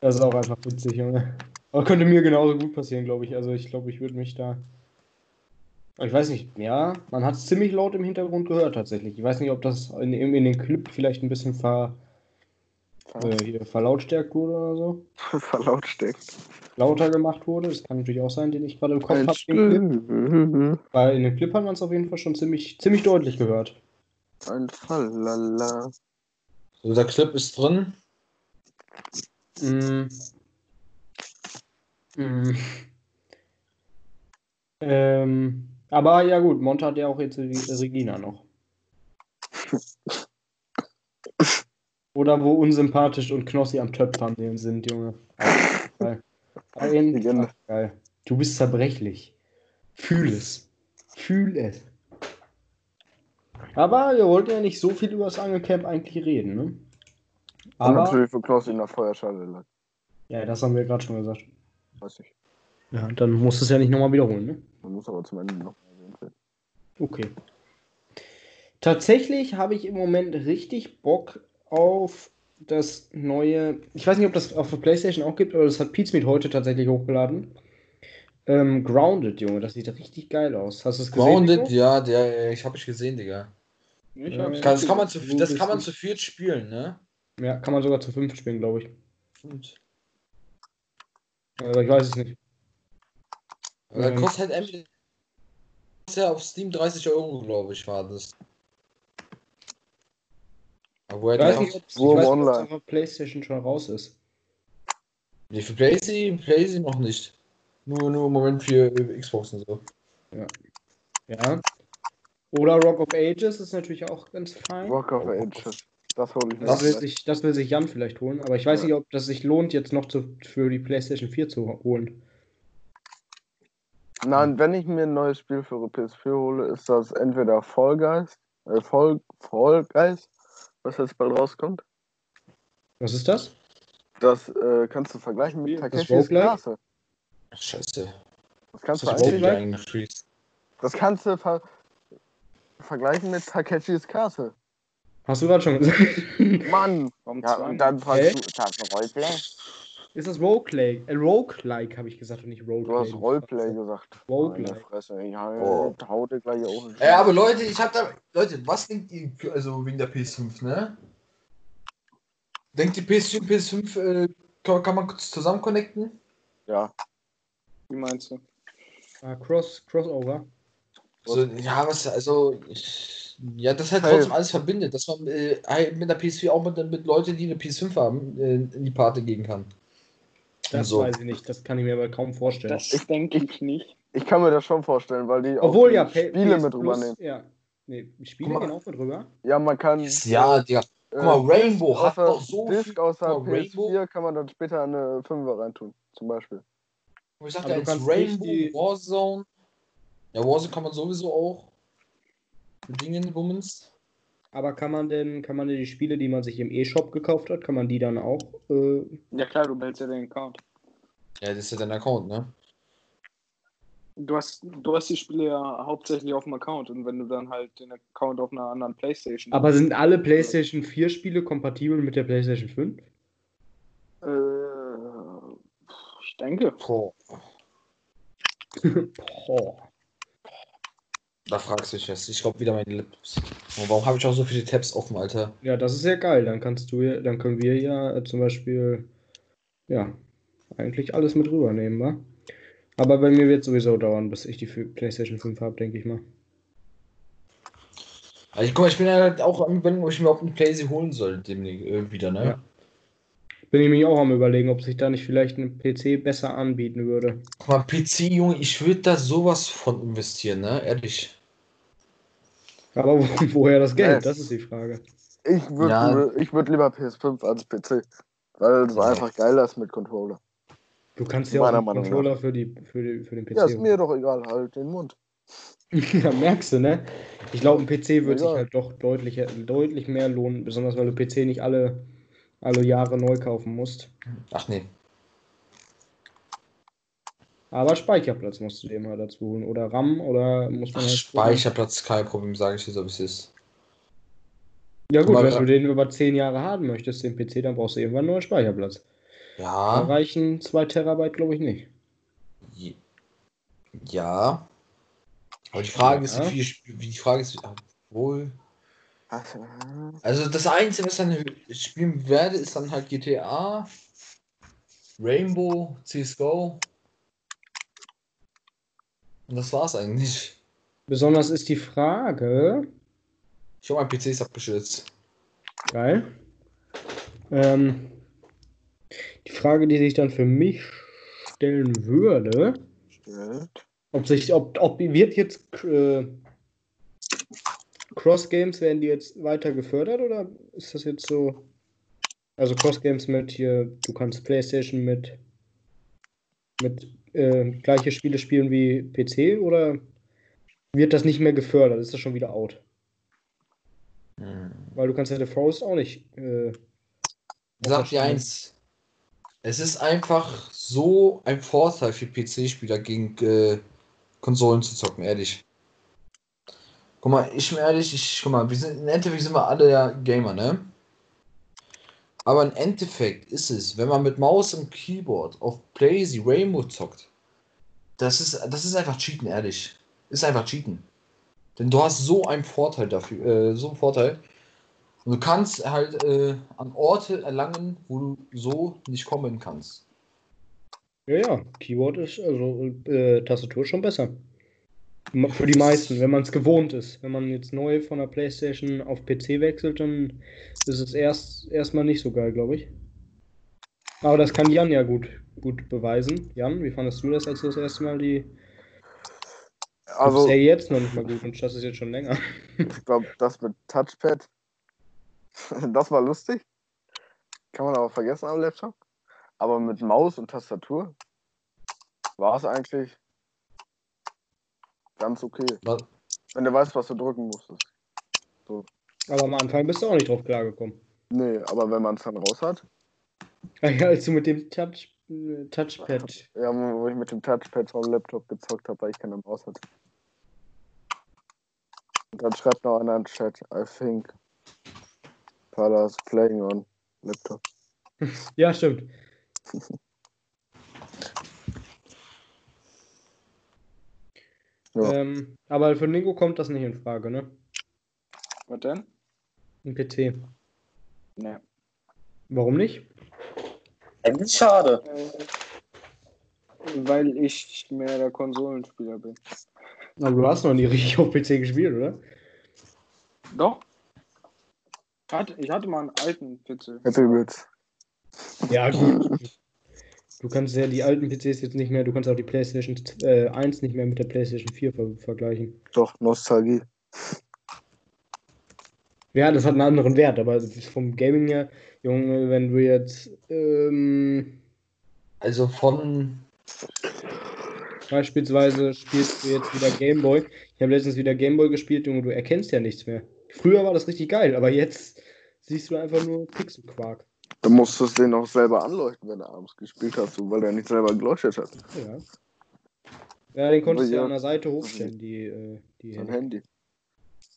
Das ist auch einfach witzig, Junge. Aber könnte mir genauso gut passieren, glaube ich. Also ich glaube, ich würde mich da. Ich weiß nicht, ja, man hat es ziemlich laut im Hintergrund gehört tatsächlich. Ich weiß nicht, ob das in, in den Clip vielleicht ein bisschen ver, äh, hier verlautstärkt wurde oder so. Verlautstärkt. Lauter gemacht wurde. Das kann natürlich auch sein, den ich gerade im Kopf habe. Weil in dem Clip hat man es auf jeden Fall schon ziemlich, ziemlich deutlich gehört. Ein Fallala. So, der Clip ist drin. Mm. Mm. Ähm, aber ja gut, Monte hat ja auch jetzt Regina noch. Oder wo unsympathisch und Knossi am Töpfern sind, Junge. Geil. Einfach geil. Du bist zerbrechlich. Fühl es. Fühl es. Aber wir wollten ja nicht so viel über das Angelcamp eigentlich reden, ne? Und Aber, natürlich, wo Klaus in der Feuerschale lag. ja, das haben wir gerade schon gesagt. Weiß ich. Ja, dann musst du es ja nicht nochmal wiederholen, ne? Man muss aber zum Ende noch. Okay. Tatsächlich habe ich im Moment richtig Bock auf das neue. Ich weiß nicht, ob das auf der PlayStation auch gibt, aber das hat Pizmeet heute tatsächlich hochgeladen. Ähm, Grounded, Junge, das sieht richtig geil aus. Hast du es gesehen? Grounded, ja, der, ich habe ich gesehen, Digga. Ich Ja. Das kann man zu, das kann man zu viert spielen, ne? Ja, kann man sogar zu fünf spielen, glaube ich. Und, Aber ich weiß es nicht. aber Ähm. kostet halt entweder ja auf Steam 30 Euro, glaube ich, war das. Aber Ich er weiß nicht, ja ob es auf PlayStation schon raus ist. Nee, für PlayStation, PlayStation noch nicht. Nur, nur im Moment für Xbox und so. Ja. Oder Rock of Ages ist natürlich auch ganz fein. Rock of Ages. Das hole ich Das will, sich, das will sich Jan vielleicht holen, aber ich weiß Ja. nicht, ob das sich lohnt, jetzt noch zu, für die PlayStation 4 zu holen. Nein, wenn ich mir ein neues Spiel für PS4 hole, ist das entweder Guys, äh, Fall Guys, was jetzt bald rauskommt. Was ist das? Das äh, kannst du vergleichen mit Das Takeshis. Ach, scheiße. Das kannst Ist du das eigentlich, das kannst du ver vergleichen mit Takeshis Castle. Hast du gerade schon gesagt? Mann! Warum Ja, und dann fragst Hä? du, ist das ein Roleplay? Ist das Roguelike? Äh, Roguelike habe ich gesagt und nicht Roleplay. Du hast Roleplay gesagt. Roguelike. Meine Fresse, ja, Oh. hau dir gleich auch. Ja, aber Leute, ich hab da. Leute, was denkt ihr, für- also wegen der PS5, ne? Denkt ihr PS5, PS5 äh, kann, kann man kurz zusammen connecten? Ja, Wie meinst du? Ah, Cross, Crossover. So, ja, was, also. Ich, ja, das halt Hey. trotzdem alles verbindet, dass man äh, halt mit der PS4 auch mit, mit Leuten, die eine PS5 haben, äh, in die Party gehen kann. Das So. weiß ich nicht, das kann ich mir aber kaum vorstellen. Das denke ich nicht. ich kann mir das schon vorstellen, weil die auch Obwohl die ja, Spiele PS mit Plus, rübernehmen. Ja. Nee, Spiele mal. gehen auch mit rüber. Ja, man kann. Ja, Digga. Guck mal, Disc Rainbow hat außer, doch so Disc viel- außer Guck mal, PS4 Rainbow- kann man dann später eine 5er reintun, zum Beispiel. Ich Aber ja du jetzt Rainbow, die- Warzone. Ja, Warzone kann man sowieso auch. Dingen, Bummens. Aber kann man denn, kann man denn die Spiele, die man sich im E-Shop gekauft hat, kann man die dann auch äh, Ja klar, du behältst ja den Account. Ja, das ist ja dein Account, ne? Du hast, du hast die Spiele ja hauptsächlich auf dem Account und wenn du dann halt den Account auf einer anderen Playstation Aber sind alle PlayStation 4 Spiele kompatibel mit der PlayStation 5? äh, ich denke. Boah. Boah. Da fragst du dich jetzt. Ich glaube wieder meine Laptops. Und warum habe ich auch so viele Tabs offen, Alter? Ja, das ist ja geil. Dann kannst du ja, dann können wir ja äh, zum Beispiel, ja, eigentlich alles mit rübernehmen, wa? Aber bei mir wird sowieso dauern, bis ich die PlayStation 5 habe, denke ich mal. Also ich, guck mal, ich bin ja halt auch am überlegen, ob ich mir überhaupt einen Playsee holen soll, demnächst äh, wieder, ne? Ja. Bin ich mich auch am überlegen, ob sich da nicht vielleicht ein PC besser anbieten würde. Guck mal, PC, Junge, ich würde da sowas von investieren, ne? Ehrlich. Aber wo, woher das Geld? Das ist die Frage. Ich würde Ja. ich würd lieber PS5 als PC. Weil es Ja. einfach geiler ist mit Controller. Du kannst ja auch einen Meinung nach. Controller für, die, für, die, für den PC Ja, ist mir doch egal, halt den Mund. Ja, merkst du, ne? Ich glaube, ein PC wird sich Ja. halt doch deutlich, deutlich mehr lohnen, besonders weil du PC nicht alle, alle Jahre neu kaufen musst. Ach nee. Aber Speicherplatz musst du dir mal dazu holen. Oder RAM oder muss man Ach, halt. Speicherplatz, kein Problem, sage ich dir so, wie es ist. Ja, gut, wenn da- du den über 10 Jahre haben möchtest, den PC, dann brauchst du irgendwann einen neuen Speicherplatz. Da Ja. reichen 2 Terabyte, glaube ich, nicht. Ja. Aber die Frage ist, Ja. wie, viel wie die Frage ist, wohl. Also das Einzige, was ich dann spielen werde, ist dann halt GTA, Rainbow, CSGO. Und das war's eigentlich. Besonders ist die Frage. Ich hoffe, mein PC ist abgestürzt. Geil. Ähm, die Frage, die sich dann für mich stellen würde, Stellt. ob sich, ob, ob wird jetzt äh, Cross Games werden die jetzt weiter gefördert oder ist das jetzt so? Also Cross Games mit hier, du kannst PlayStation mit mit äh, gleiche Spiele spielen wie PC oder wird das nicht mehr gefördert? Ist das schon wieder out? Hm. Weil du kannst ja The Forest auch nicht. Äh, Sag dir eins. Es ist einfach so ein Vorteil für PC-Spieler gegen äh, Konsolen zu zocken, ehrlich. Guck mal, ich bin ehrlich, ich, guck mal, wir sind, im Endeffekt sind wir alle ja Gamer, ne? Aber im Endeffekt ist es, wenn man mit Maus und Keyboard auf Playsee Rainbow zockt, das ist, das ist einfach Cheaten, ehrlich. Ist einfach Cheaten. Denn du hast so einen Vorteil dafür, äh, so einen Vorteil. Und du kannst halt äh, an Orte erlangen, wo du so nicht kommen kannst. ja, ja, Keyboard ist, also äh, Tastatur ist schon besser. Für die meisten, wenn man es gewohnt ist. Wenn man jetzt neu von der Playstation auf PC wechselt, dann ist es erst erstmal nicht so geil, glaube ich. Aber das kann Jan ja gut, gut beweisen. Jan, wie fandest du das, als du das erste Mal die. Also, ist ja jetzt noch nicht mal gut und das ist jetzt schon länger. ich glaube, das mit Touchpad, das war lustig. Kann man aber vergessen am Laptop. Aber mit Maus und Tastatur war es eigentlich ganz okay. Was? Wenn du weißt, was du drücken musstest. Aber am Anfang bist du auch nicht drauf klargekommen. Nee, aber wenn man es dann raus hat, Ja, als du mit dem Touch, Touchpad. ja, wo ich mit dem Touchpad vom Laptop gezockt habe, weil ich keine Maus hatte. Und dann schreibt noch einer in den Chat, I think Palas playing on Laptop. Ja, stimmt. Ja. Ähm, aber für Nico kommt das nicht in Frage, ne? Was denn? Ein PC. Nee. Warum nicht? Eigentlich schade. Weil ich mehr der Konsolenspieler bin. Aber du hast noch nie richtig auf PC gespielt, oder? Doch. Hat, ich hatte mal einen alten PC. Happy. Ja, gut. Du kannst ja die alten PCs jetzt nicht mehr, du kannst auch die PlayStation äh, 1 nicht mehr mit der PlayStation 4 ver vergleichen. Doch, Nostalgie. Ja, das hat einen anderen Wert, aber vom Gaming her, Junge, wenn du jetzt ähm, Also von. beispielsweise spielst du jetzt wieder Gameboy. Ich habe letztens wieder Gameboy gespielt, Junge, du erkennst ja nichts mehr. Früher war das richtig geil, aber jetzt siehst du einfach nur Pixelquark. Du musstest den auch selber anleuchten, wenn du abends gespielt hast, so, weil der nicht selber geleuchtet hat. Ja. Ja, den konntest du ja Ja. an der Seite hochstellen, die, äh, die Sein Helligkeit. Handy.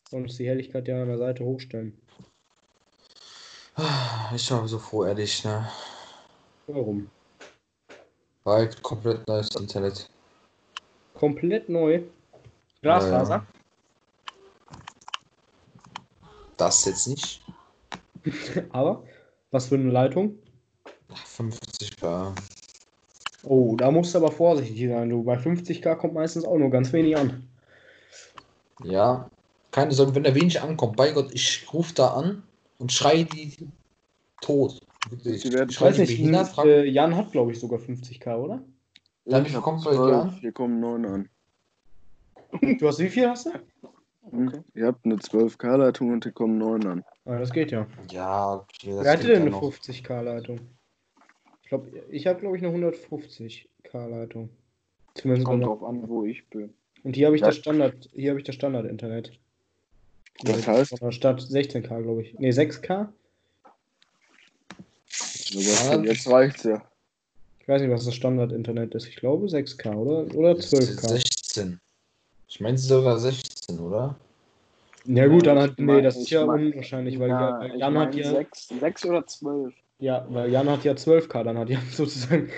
konntest die Helligkeit ja an der Seite hochstellen. Ich war so froh, ehrlich, ne? Warum? War halt komplett neues Internet. Komplett neu. Glasfaser? Das jetzt nicht. Aber, was für eine Leitung? 50k. Oh, da musst du aber vorsichtig sein. Du, bei 50k kommt meistens auch nur ganz wenig an. Ja. Keine Sorge, wenn da wenig ankommt, bei Gott, ich rufe da an und schreie die tot. Wirklich. Die werden- Ich weiß nicht, behindert, frag- äh, Jan hat, glaube ich, sogar 50k, oder? Dann wie Ich viel kommt bei dir 12, an? Hier kommen 9 an. Du hast wie viel hast du? Hm? Ihr habt eine 12K-Leitung und hier kommen 9 an. Ah, das geht ja. Ja, okay. das Wer hatte denn eine noch. 50k-Leitung? Ich glaube, ich habe, glaube ich, eine 150k-Leitung. Zumindest Kommt drauf an, wo ich bin. Und hier habe ich Ja. das Standard, hier habe ich das Standard-Internet. Das heißt, Von der Stadt 16k, glaube ich. Ne, 6k? aber jetzt reicht's ja. Ich weiß nicht, was das Standard-Internet ist. Ich glaube 6k, oder? Oder 12k. 16. Ich meine sogar 16, oder? Ja gut, dann Ja, hat. Nee, das ist ja unwahrscheinlich, weil, Ja, ja, ich Jan hat ja. sechs, sechs oder zwölf. Ja, weil Jan hat ja 12k, dann hat Jan sozusagen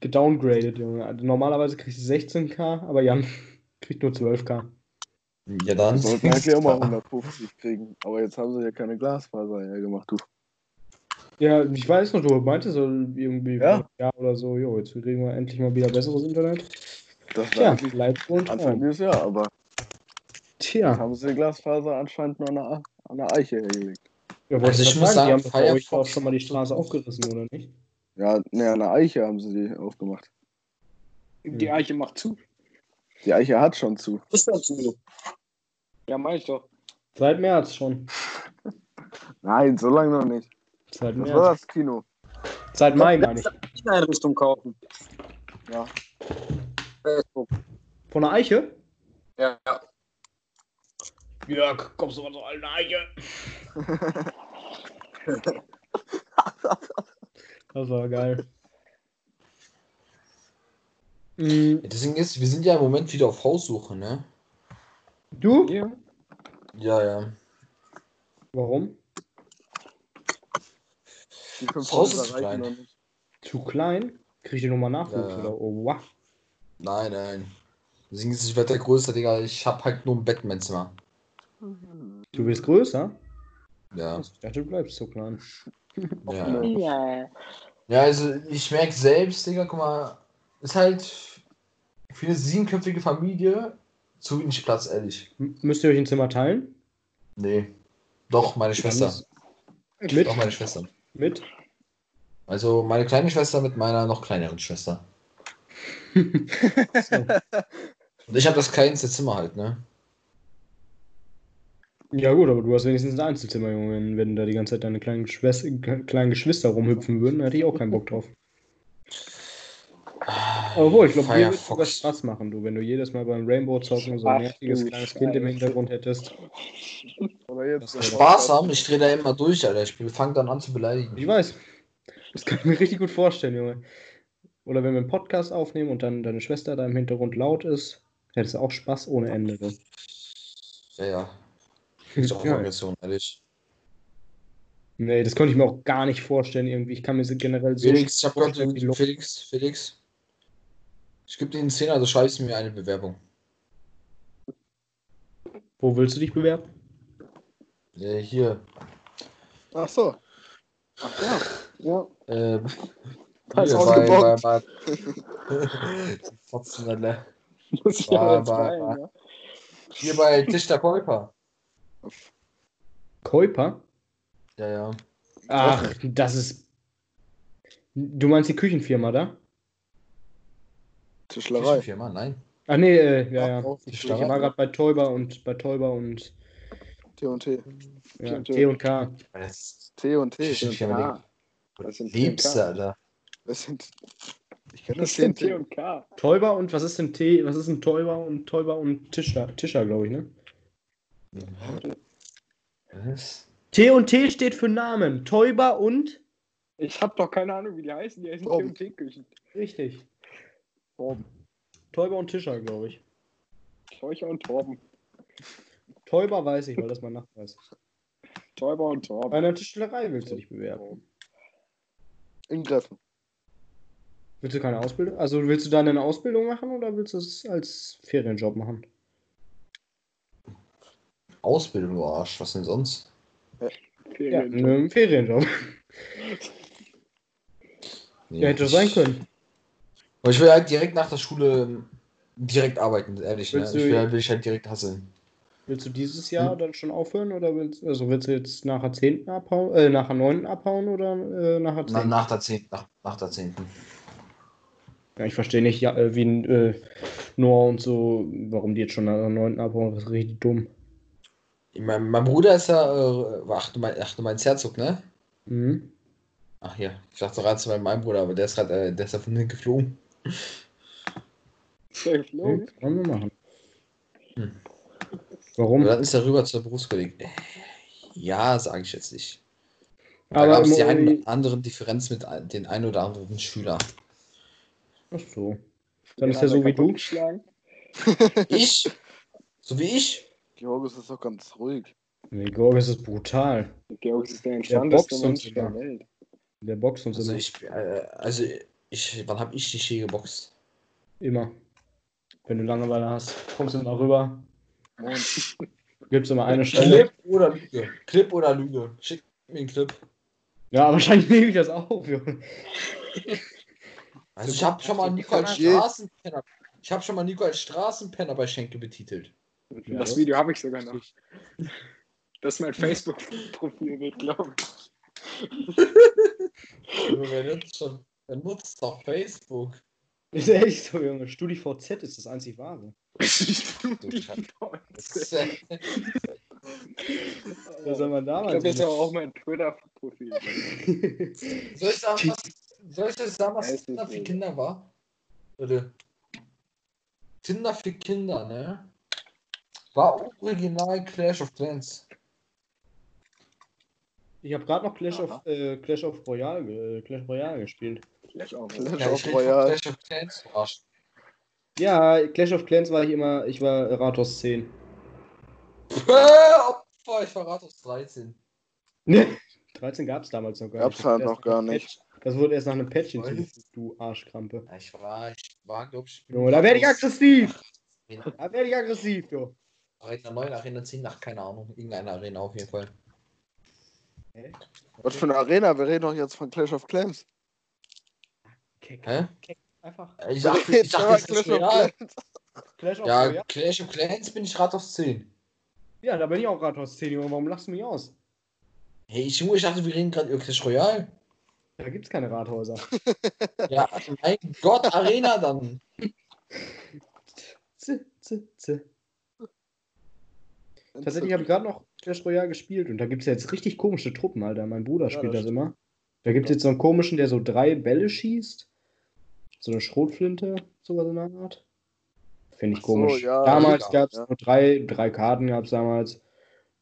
gedowngradet, Junge. Also normalerweise kriegst du 16k, aber Jan kriegt nur 12k. Ja, dann. Wir sollten eigentlich auch mal 150 kriegen. Aber jetzt haben sie ja keine Glasfaser hergemacht, du. Ja, ich weiß noch, du meintest so irgendwie Ja. vor einem Jahr oder so, jo, jetzt kriegen wir endlich mal wieder besseres Internet. Das war Tja, eigentlich bleibt wohl ein Anfang dieses Jahr, aber jetzt Tja, haben sie die Glasfaser anscheinend nur an der, an der Eiche hergelegt. ja, wollte Also ich muss sagen, die haben bei euch Firefox- auch schon mal die Straße aufgerissen, oder nicht? Ja, ne, an der Eiche haben sie die aufgemacht. Die Hm. Eiche macht zu. Die Eiche hat schon zu. Ist dazu. Ja, mach ich doch. Seit März schon. Nein, so lange noch nicht. Seit Das März. war das Kino. Seit Mai, meine ich. Einrichtung kaufen. Ja. Facebook. Von der Eiche? Ja. Jörg, kommst du mal so eine Eiche? das war geil. Mhm, Deswegen ist, wir sind ja im Moment wieder auf Haussuche, ne? du? Hier? Ja, ja. Warum? Das Haus ist reichen klein. Zu klein? Krieg ich dir nochmal Nachwuchs Ja, ja. oder? Oh, wow. Nein, nein. Deswegen ist es weiter größer, Digga. Ich hab halt nur ein Bett in meinem Zimmer. Du bist größer? Ja. Ich dachte, du bleibst so klein. Ja, Ja. ja also ich merke selbst, Digga, guck mal, ist halt für eine siebenköpfige Familie Zu wenig Platz, ehrlich. M- Müsst ihr euch ein Zimmer teilen? Nee. Doch, meine Schwester. Mit? Doch, meine Schwester. Mit? Also meine kleine Schwester mit meiner noch kleineren Schwester. So. Und ich habe das kleinste Zimmer halt, ne? Ja gut, aber du hast wenigstens ein Einzelzimmer, Junge. Wenn, da die ganze Zeit deine kleinen, äh, kleinen Geschwister rumhüpfen würden, hätte ich auch keinen Bock drauf. Obwohl, ich glaube, dir würde Firefox. Spaß machen, du, wenn du jedes Mal beim Rainbow zocken so ein nerviges kleines Kind im. Hintergrund hättest. Das Spaß haben, ich drehe da immer durch, Alter. Ich fange dann an zu beleidigen. Ich weiß. Das kann ich mir richtig gut vorstellen, Junge. Oder wenn wir einen Podcast aufnehmen und dann deine Schwester da im Hintergrund laut ist, hättest du auch Spaß ohne Ende. Ja, ja. Ist auch. Aggression, ehrlich. Nee, das konnte ich mir auch gar nicht vorstellen irgendwie. Ich kann mir so generell so Felix, ich hab gehört, du- Felix, Felix. Ich gebe dir einen Zehner, du schreibst mir eine Bewerbung. Wo willst du dich bewerben? Äh, hier. Ach so. Ach ja. Ja. Ähm, hier bei, bei, bei, rein, bah. ja. hier bei Tisch der Käuper. Ja, ja. Ach, das ist. Du meinst die Küchenfirma da? Tischlerei. Firma, nein. Ach nee, äh, ja, ja. Ich war gerade bei Täuber und bei Täuber und T und T. ja, T&T. T und K. T und T. Küchenfirma, das sind Liebste. Alter. Das sind. Ich kenne Das das sind T T und K. Täuber und was ist denn T? Was ist ein Täuber und Täuber und Tischer, Tischer glaube ich, ne? Was? T und T steht für Namen. Täuber und Ich habe doch keine Ahnung, wie die heißen. Die heißen T und T-Küchen. richtig. Torben. Täuber und Tischer, glaube ich. Scheucher und Torben. Täuber weiß ich, weil das mein Nachbar ist. Täuber und Bei Torben. einer Tischlerei willst du dich bewerben. In Greffen. Willst du keine Ausbildung? Also willst du dann eine Ausbildung machen oder willst du es als Ferienjob machen? Ausbildung, du Arsch. Was denn sonst? Ja, Ferien. einen Ferienjob. Nee, Ja, hätte ich- sein können. Aber ich will halt direkt nach der Schule ähm, direkt arbeiten, ehrlich. Ne? Willst Ich du- will, halt- will ich halt direkt hasseln. Willst du dieses Jahr dann schon aufhören oder willst, also willst du jetzt nachher 10. abhauen, äh, nachher 9. abhauen oder äh, nachher 10. Na, nach der 10. Nach, nach der 10. Ja, ich verstehe nicht, ja, äh, wie äh, Noah und so, warum die jetzt schon nach der 9. abhauen, das ist richtig dumm. Mein, mein Bruder ist ja. Äh, ach, du mein, ach, du meinst Herzog, ne? Mhm. Ach ja, ich dachte gerade zu meinem mein Bruder, aber der ist gerade, äh, der ist ja von hinten geflogen. Ist der Okay, geflogen? können wir machen. Hm. Warum? Und dann ist er rüber zur Berufskollegin. Äh, Ja, sage ich jetzt nicht. Da Aber gab es die im- ein, anderen Differenz mit den ein oder anderen Schüler. Ach so. Dann ist er so wie du. geschlagen. Ich? So wie ich? Georgis ist doch ganz ruhig. Nee, Gorgis ist brutal. Georg ist der boxt entspannteste Mensch immer. der Welt. Der boxt uns Also immer. ich, äh, also ich, wann habe ich dich hier geboxt? immer. Wenn du Langeweile hast, kommst du mal rüber, Moin. gibst immer eine Stelle. Clip oder Lüge? Clip oder Lüge? Schick mir einen Clip. Ja, wahrscheinlich nehme ich das auf, Junge. Also ich habe schon mal Nico als Straßenpenner. Ich habe schon mal Nico als Straßenpenner bei Schenke betitelt. Ja, das Video habe ich sogar noch. Das ist mein Facebook-Profilbild, glaube ich. Also, wer nutzt schon? Wer nutzt doch Facebook? Ist echt so, Junge. StudiVZ ist das einzig wahre. Äh, Was soll man Ich damals glaube, das ist machen? aber auch mein Twitter-Profil. soll, ich sagen, was, soll ich das sagen, was ich Tinder für. Kinder war? Oder? Tinder für Kinder, ne? War original Clash of Clans. Ich habe gerade noch Clash Aha. of, äh, Clash of Royale, äh, Clash Royale gespielt. Vielleicht auch. Clash Ja, of Royale. Clash of Clans, du Arsch. Ja, Clash of Clans war ich immer, ich war Ratos 10. Äh, Opfer, ich verrate aus 13. 13 gab es damals noch gar Gab's nicht. halt Das noch wurde gar erst nach einem nicht. Patch- Das wurde erst nach einem Patch hinzugefügt, du Arschkrampe. Ja, Ich war, ich war, glaube ich. Junge, da werde ich aggressiv! Da werde ich aggressiv, du. 9, Arena 10, nach keine Ahnung. Irgendeine Arena auf jeden Fall. Was für eine Arena? Wir reden doch jetzt von Clash of Clans. Keck. Hä? Keck. Einfach. Ich reden ich das ist Clash of. Clans. Clash of Ja, Royale? Clash of Clans bin ich Rathaus 10. Ja, da bin ich auch Rathaus 10, Junge. Warum lachst du mich aus? Hey, ich, ich dachte, wir reden gerade über Clash Royale. Da gibt's keine Rathäuser. Ja, mein Gott, Arena dann. Z, z, z. Tatsächlich habe ich gerade noch Clash Royale gespielt und da gibt es jetzt richtig komische Truppen, Alter. Mein Bruder Ja, spielt das das immer. Da gibt es jetzt so einen komischen, der so drei Bälle schießt. So eine Schrotflinte, sowas in der Art. Finde ich so, komisch. ja, damals ja, gab es ja. nur drei, drei Karten, gab es damals.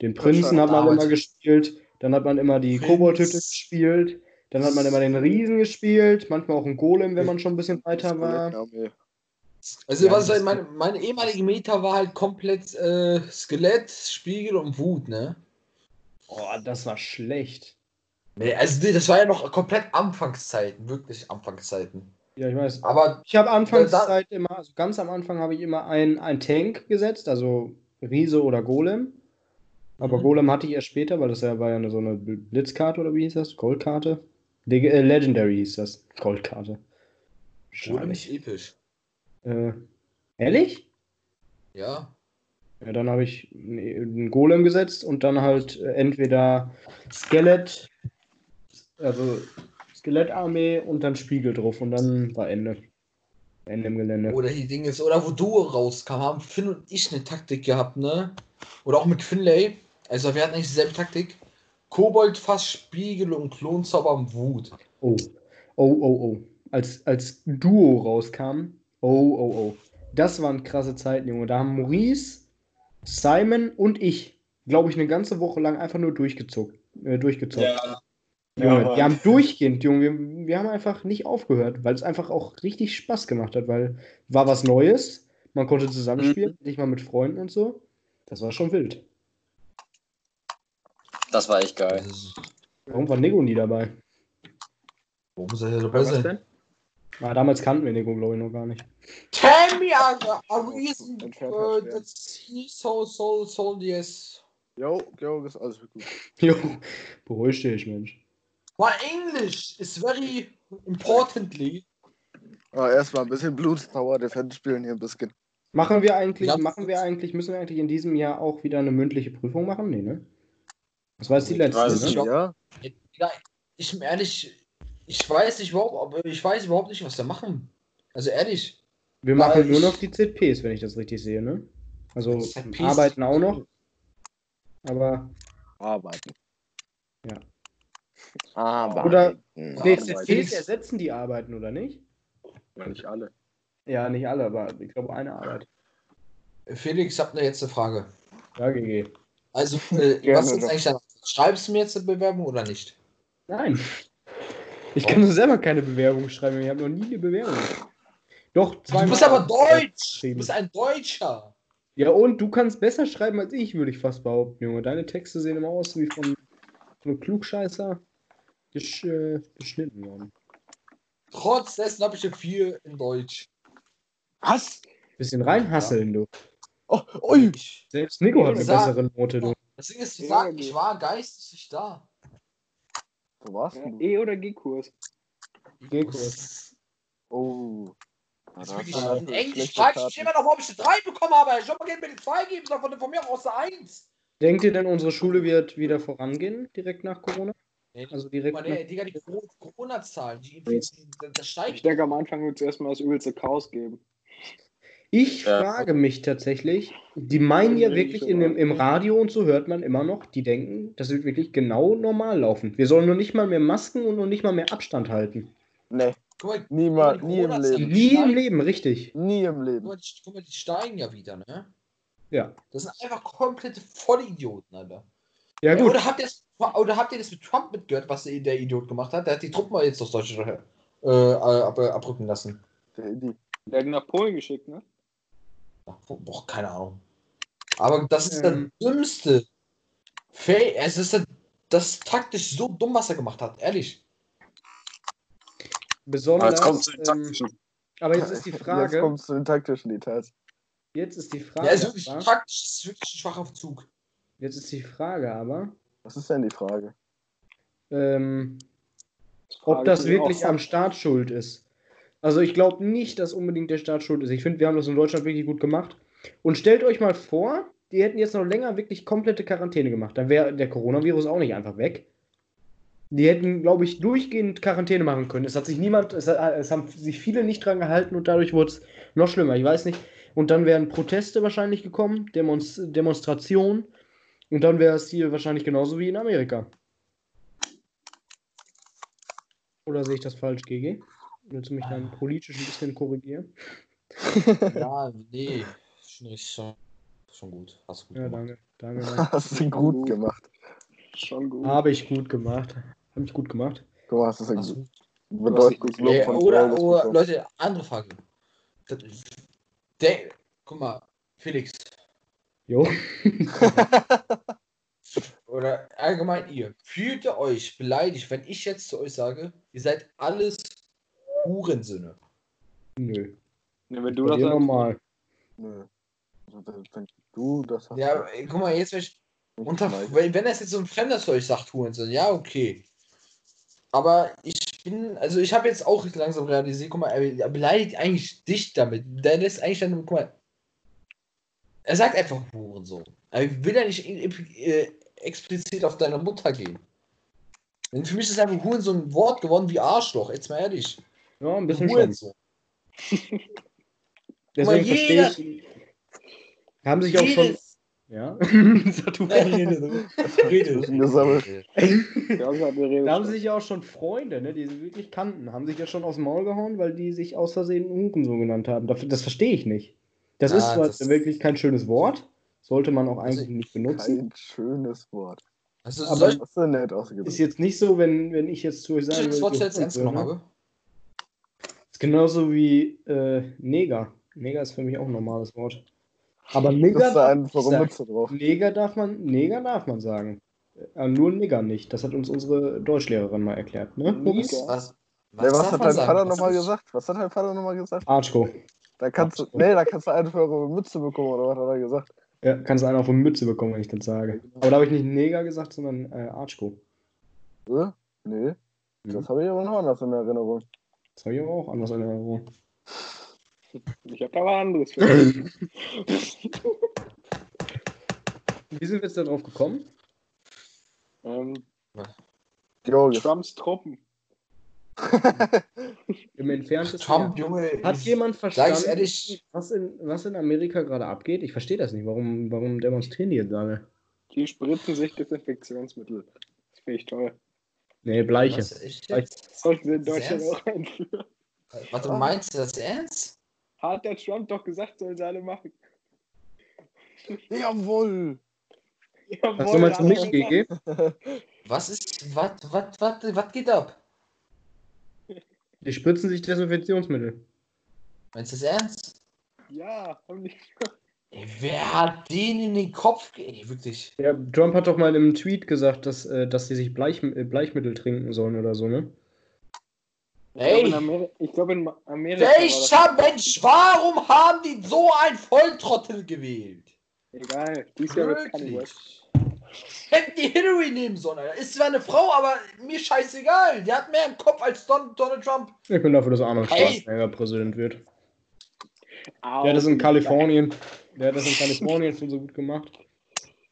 Den Prinzen hat man damals. immer gespielt. Dann hat man immer die. Koboldhütte gespielt. Dann hat man immer den Riesen gespielt. Manchmal auch einen Golem, wenn man schon ein bisschen weiter war. Also, Ja, was halt meine, meine ehemalige Meta war halt komplett äh, Skelett, Spiegel und Wut, ne? Oh, das war schlecht. Nee, also nee, das war ja noch komplett Anfangszeiten, wirklich Anfangszeiten. Ja, ich weiß. Aber Ich habe anfangs Da- Zeit immer, also ganz am Anfang habe ich immer ein, ein Tank gesetzt, also Riese oder Golem. Aber Mhm. Golem hatte ich erst später, weil das ja war ja eine, so eine Blitzkarte oder wie hieß das? Goldkarte? Leg äh, Legendary hieß das. Goldkarte. Golem ist episch. Äh, ehrlich? Ja. Ja, dann habe ich einen Golem gesetzt und dann halt äh, entweder Skelett, also Skelettarmee und dann Spiegel drauf und dann war Ende. Ende im Gelände. Oder die Dinge ist, oder wo Duo rauskam, haben Finn und ich eine Taktik gehabt, ne? Oder auch mit Finlay. Also wir hatten eigentlich dieselbe Taktik. Kobold, Fass, Spiegel und Klonzauber und Wut. Oh, oh, oh, oh. Als, als Duo rauskam, oh, oh, oh. Das waren krasse Zeiten, Junge. Da haben Maurice, Simon und ich, glaube ich, eine ganze Woche lang einfach nur durchgezockt. Äh, durchgezockt. Ja. Junge, Ja, die haben durchgehend, Junge. Wir, wir haben einfach nicht aufgehört, weil es einfach auch richtig Spaß gemacht hat, weil war was Neues. Man konnte zusammenspielen, nicht mal mit Freunden und so. Das war schon wild. Das war echt geil. Ist- Warum war Nego nie dabei? Warum soll er dabei sein? Ah, damals kannten wir Nego, glaube ich, noch gar nicht. Tell me a, a reason uh, hat schwer. that he so so so yes. Jo, jo, ist alles gut. Jo, beruhig dich, Mensch. My English is very importantly. Aber erstmal ein bisschen Blues Tower Defense spielen hier ein bisschen. Machen wir eigentlich, Ja. machen wir eigentlich, müssen wir eigentlich in diesem Jahr auch wieder eine mündliche Prüfung machen? Nee, ne? Das war jetzt die letzte, weiß ne? Ja, Ja, ich bin ehrlich, ich weiß nicht überhaupt, aber ich weiß überhaupt nicht, was wir machen. Also ehrlich. Wir machen nur ich- noch die ZPs, wenn ich das richtig sehe, ne? Also ZPs? arbeiten auch noch. Aber. arbeiten. Ja. Arbeiten. Oder- Nee. ZPs ersetzen die Arbeiten, oder nicht? Ja, nicht alle. Ja, nicht alle, aber ich glaube eine Arbeit. Felix, habe da jetzt eine Frage. Ja, GG. Also, äh, was ist eigentlich dann? Schreibst du mir jetzt eine Bewerbung oder nicht? Nein. Ich kann nur selber keine Bewerbung schreiben. Ich habe noch nie eine Bewerbung. Doch, zweimal. Du bist aber Deutsch! Du bist ein Deutscher! Ja, und du kannst besser schreiben als ich, würde ich fast behaupten, Junge. Deine Texte sehen immer aus wie von, von einem Klugscheißer gesch, äh, geschnitten worden. Trotz dessen habe ich eine 4 in Deutsch. Was? Bisschen reinhasseln, du. Oh, ui! Selbst Nico hat eine Sag- bessere Note, du. Das Ding ist zu Ja, sagen, ich war geistig nicht da. Wo warst Ja, du? E- oder G-Kurs? G-Kurs. Oh. Ja, Das ist in Englisch frage ich immer noch, warum ich eine 3 bekommen habe. Ich hoffe, man mir die 2 geben soll, von, von mir aus eine 1. Denkt ihr denn, unsere Schule wird wieder vorangehen, direkt nach Corona? Also direkt Guck nach... mal, Digga, die Coro- Corona-Zahlen, die, die, die, das Ich steigt. denke, am Anfang wird es erstmal das übelste Chaos geben. Ich Ja. frage mich tatsächlich, die meinen ja wirklich ich in dem, im Radio und so hört man immer noch, die denken, das wird wirklich genau normal laufen. Wir sollen nur nicht mal mehr Masken und nur nicht mal mehr Abstand halten. Nee, Guck mal, niemals, die nie im Leben. Nie im steigen. Leben, richtig. Nie im Guck Leben. mal, die, guck mal, die steigen ja wieder, ne? Ja. Das sind einfach komplette Vollidioten, Alter. Ja, Ja, gut. oder, habt ihr das, oder habt ihr das mit Trump mitgehört, was der, Idiot gemacht hat? Der hat die Truppen mal jetzt aus Deutschland äh, ab, abrücken lassen. Der hat ihn nach Polen geschickt, ne? Boah, keine Ahnung. Aber das ist Ähm. der dümmste. Fail, es ist der, das ist taktisch so dumm, was er gemacht hat, ehrlich. Besonders. Jetzt kommt zu den ähm, taktischen. aber jetzt ist die Jetzt Frage. kommst du zu den taktischen Details. Jetzt ist die Ja, Frage. ist wirklich aber, taktisch, ist wirklich ein schwacher Zug. jetzt ist die Frage aber, Was ist denn die Frage? ähm, frage ob das wirklich auch. am Staat schuld ist. Also ich glaube nicht, dass unbedingt der Staat schuld ist. Ich finde, wir haben das in Deutschland wirklich gut gemacht. Und stellt euch mal vor, die hätten jetzt noch länger wirklich komplette Quarantäne gemacht. Dann wäre der Coronavirus auch nicht einfach weg. Die hätten, glaube ich, durchgehend Quarantäne machen können. Es hat sich niemand, es, es haben sich viele nicht dran gehalten und dadurch wurde es noch schlimmer. Ich weiß nicht. Und dann wären Proteste wahrscheinlich gekommen, Demonst Demonstrationen. Und dann wäre es hier wahrscheinlich genauso wie in Amerika. Oder sehe ich das falsch, GG? Willst du mich dann politisch ein bisschen korrigieren? Ja, nee. Schon, richtig, schon, schon gut. Hast du gut Ja, gemacht. danke. Danke. Hast du gut gemacht. Schon gut. Habe ich gut gemacht. Habe ich gut gemacht. Du hast es Lob Ey, von oder, oder. Leute, andere Frage. Der, guck mal, Felix. Jo. Oder allgemein ihr. Fühlt ihr euch beleidigt, wenn ich jetzt zu euch sage, ihr seid alles Hurensöhne? Nö. Ja, wenn du das sagst, normal. Nö. Also, Wenn du das hast. Ja, ey, guck mal, jetzt wenn ich unter, wenn, wenn das jetzt so ein Fremder zu euch sagt, Hurensöhne, ja, okay. Aber ich bin, also ich habe jetzt auch langsam realisiert, guck mal, er, er beleidigt eigentlich dich damit. Der lässt eigentlich dann, guck mal, er sagt einfach Hurensohn. Er will ja nicht äh, explizit auf deine Mutter gehen. Denn für mich ist einfach Hurensohn ein Wort geworden wie Arschloch, jetzt mal ehrlich. Ja, ein bisschen schon. Hurensohn. Deswegen jeder- verstehe ich. Haben sich auch schon. Ja. Das eine Rede. Da haben sich ja auch schon Freunde, ne, die sie wirklich kannten, haben sich ja schon aus dem Maul gehauen, weil die sich aus Versehen Hurensohn genannt haben. Das, das verstehe ich nicht. Das Ja, ist zwar das- wirklich kein schönes Wort, sollte man auch eigentlich nicht benutzen. Kein schönes Wort. Also, Aber- soll ich Hast du nett ausgedrückt. Ist jetzt nicht so, wenn, wenn ich jetzt zu euch sage. das Wort jetzt ernst genommen habe? Ist genauso wie äh, Neger. Neger ist für mich auch ein normales Wort. Aber Neger, sagen. Mütze drauf. Neger darf man, Neger darf man sagen. Äh, nur Nigger nicht. Das hat uns unsere Deutschlehrerin mal erklärt, ne? Was, Nee, was darf hat dein sagen? Vater Was nochmal gesagt? Was hat dein Vater nochmal gesagt? Archko. Da kannst du, Ach so. nee, da kannst du einfach eure Mütze bekommen, oder was hat er gesagt? Ja, kannst du einen auf die Mütze bekommen, wenn ich das sage. Aber da habe ich nicht Neger gesagt, sondern äh, Archko. Äh? Nee, das habe ich aber noch anders in Erinnerung. Das habe ich aber auch anders in Erinnerung. Ich habe aber anderes für. Wie sind wir jetzt da drauf gekommen? ähm. Trumps Truppen. Im entferntesten. Trump. Junge. Hat jemand verstanden, ehrlich, was, in, was in Amerika gerade abgeht? Ich verstehe das nicht. Warum, warum demonstrieren die jetzt alle? Die spritzen sich Desinfektionsmittel. Das finde ich toll. Nee, Bleiche. was? Das sollten wir in Deutschland auch einführen. Warte, meinst du das ernst? Hat der Trump doch gesagt, sollen sie alle machen. Jawohl! Jawohl, Hast du mal zu alle mich, machen. GG? Was ist, was, was, was, was geht ab? Die spritzen sich Desinfektionsmittel. Meinst du das ernst? Ja, haben die. Ey, wer hat den in den Kopf ge... Ey, wirklich. Ja, Trump hat doch mal im Tweet gesagt, dass, äh, dass sie sich Bleich, äh, Bleichmittel trinken sollen oder so, ne? Ich glaube, in, Ey, Ameri glaub, in Amerika. welcher Mensch, warum haben die so ein Volltrottel gewählt? Egal, dies Jahr wird Kanye. Hätten die Hillary nehmen sollen, Alter. Ist zwar eine Frau, aber mir scheißegal. Die hat mehr im Kopf als Don Donald Trump. Ich bin dafür, dass Arnold Hey. Schwarzenegger Präsident wird. Au, Der hat das in Kalifornien. Der hat das in Kalifornien schon so gut gemacht.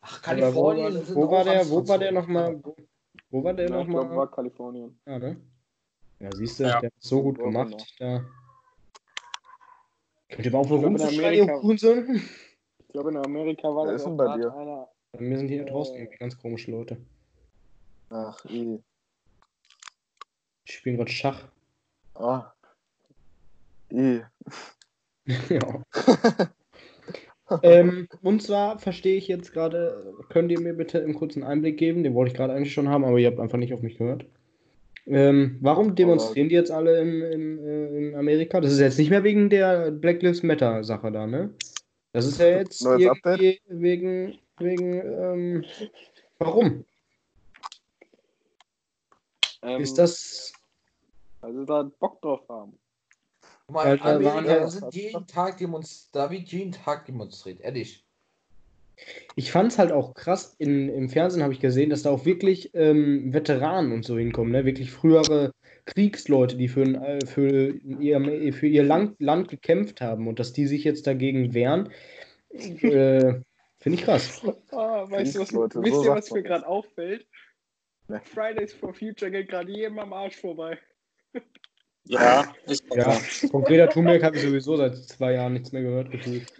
Ach, Kalifornien. Wo, sind war- wo war der, wo war der nochmal? Wo, war der Ja, ich glaube, nochmal? war Kalifornien. Ja, ne? Ja, siehst du, Ja. der hat so gut Ja, gemacht. genau. Da. Könnt ihr mal auf Ich glaub, in rumzuschreien? Ich glaube, in Amerika war Wer das ist denn bei dir? einer. Bei mir sind hier Äh. draußen irgendwie ganz komische Leute. Ach, eh. Die spielen gerade Schach. Ah. Eh. ja. ähm, und zwar verstehe ich jetzt gerade, könnt ihr mir bitte einen kurzen Einblick geben? Den wollte ich gerade eigentlich schon haben, aber ihr habt einfach nicht auf mich gehört. Ähm, warum demonstrieren die jetzt alle in, in, äh, in Amerika? Das ist jetzt nicht mehr wegen der Black Lives Matter Sache da, ne? Das ist ja jetzt Neues irgendwie wegen, wegen, ähm, warum? Ähm, Ist das, Also da Bock drauf haben. Guck mal, Ja, in da waren Amerika ja- sind jeden Tag demonstriert. Da wird jeden Tag demonstriert, ehrlich. Ich fand es halt auch krass, in, im Fernsehen habe ich gesehen, dass da auch wirklich ähm, Veteranen und so hinkommen, ne? Wirklich frühere Kriegsleute, die für, ein- äh, für ihr, für ihr Land, Land gekämpft haben und dass die sich jetzt dagegen wehren, äh, finde ich krass. Ah, weißt du, was, Kriegsleute, wisst so ihr, was mir gerade auffällt? Ne. Fridays for Future geht gerade jedem am Arsch vorbei. Ja, ist Ja, von Greta Thunberg habe ich sowieso seit zwei Jahren nichts mehr gehört gefühlt.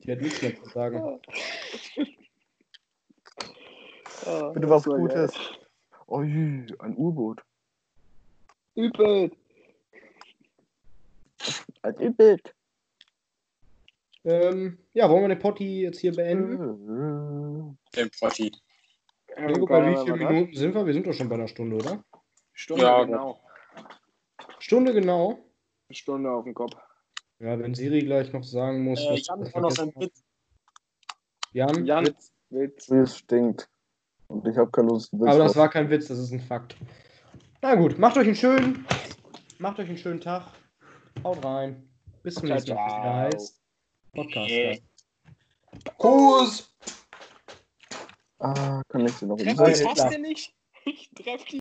Die hat nichts mehr zu sagen. Ah, Bitte was geil. Gutes. Ui, ein U-Boot. Übel. Ein U-Boot. Ähm, ja, wollen wir den Potti jetzt hier beenden? den Profi. Ja, bei wie hat? Minuten sind wir? Wir sind doch schon bei einer Stunde, oder? Stunde Ja, genau. Stunde genau. Eine Stunde auf dem Kopf. Ja, wenn Siri gleich noch sagen muss, Äh, Jan was hat auch noch seinen Witz. Jan? Jan, Witz? Witz. Wie es stinkt. Und ich habe keine Lust. Aber das war kein Witz, das ist ein Fakt. Na gut, macht euch einen schönen, macht euch einen schönen Tag. Haut rein. Bis zum nächsten Mal. Podcast. Yeah. Kuss! Ah, kann ich dir noch Treff Nein, das klar. hast du nicht. Ich treff die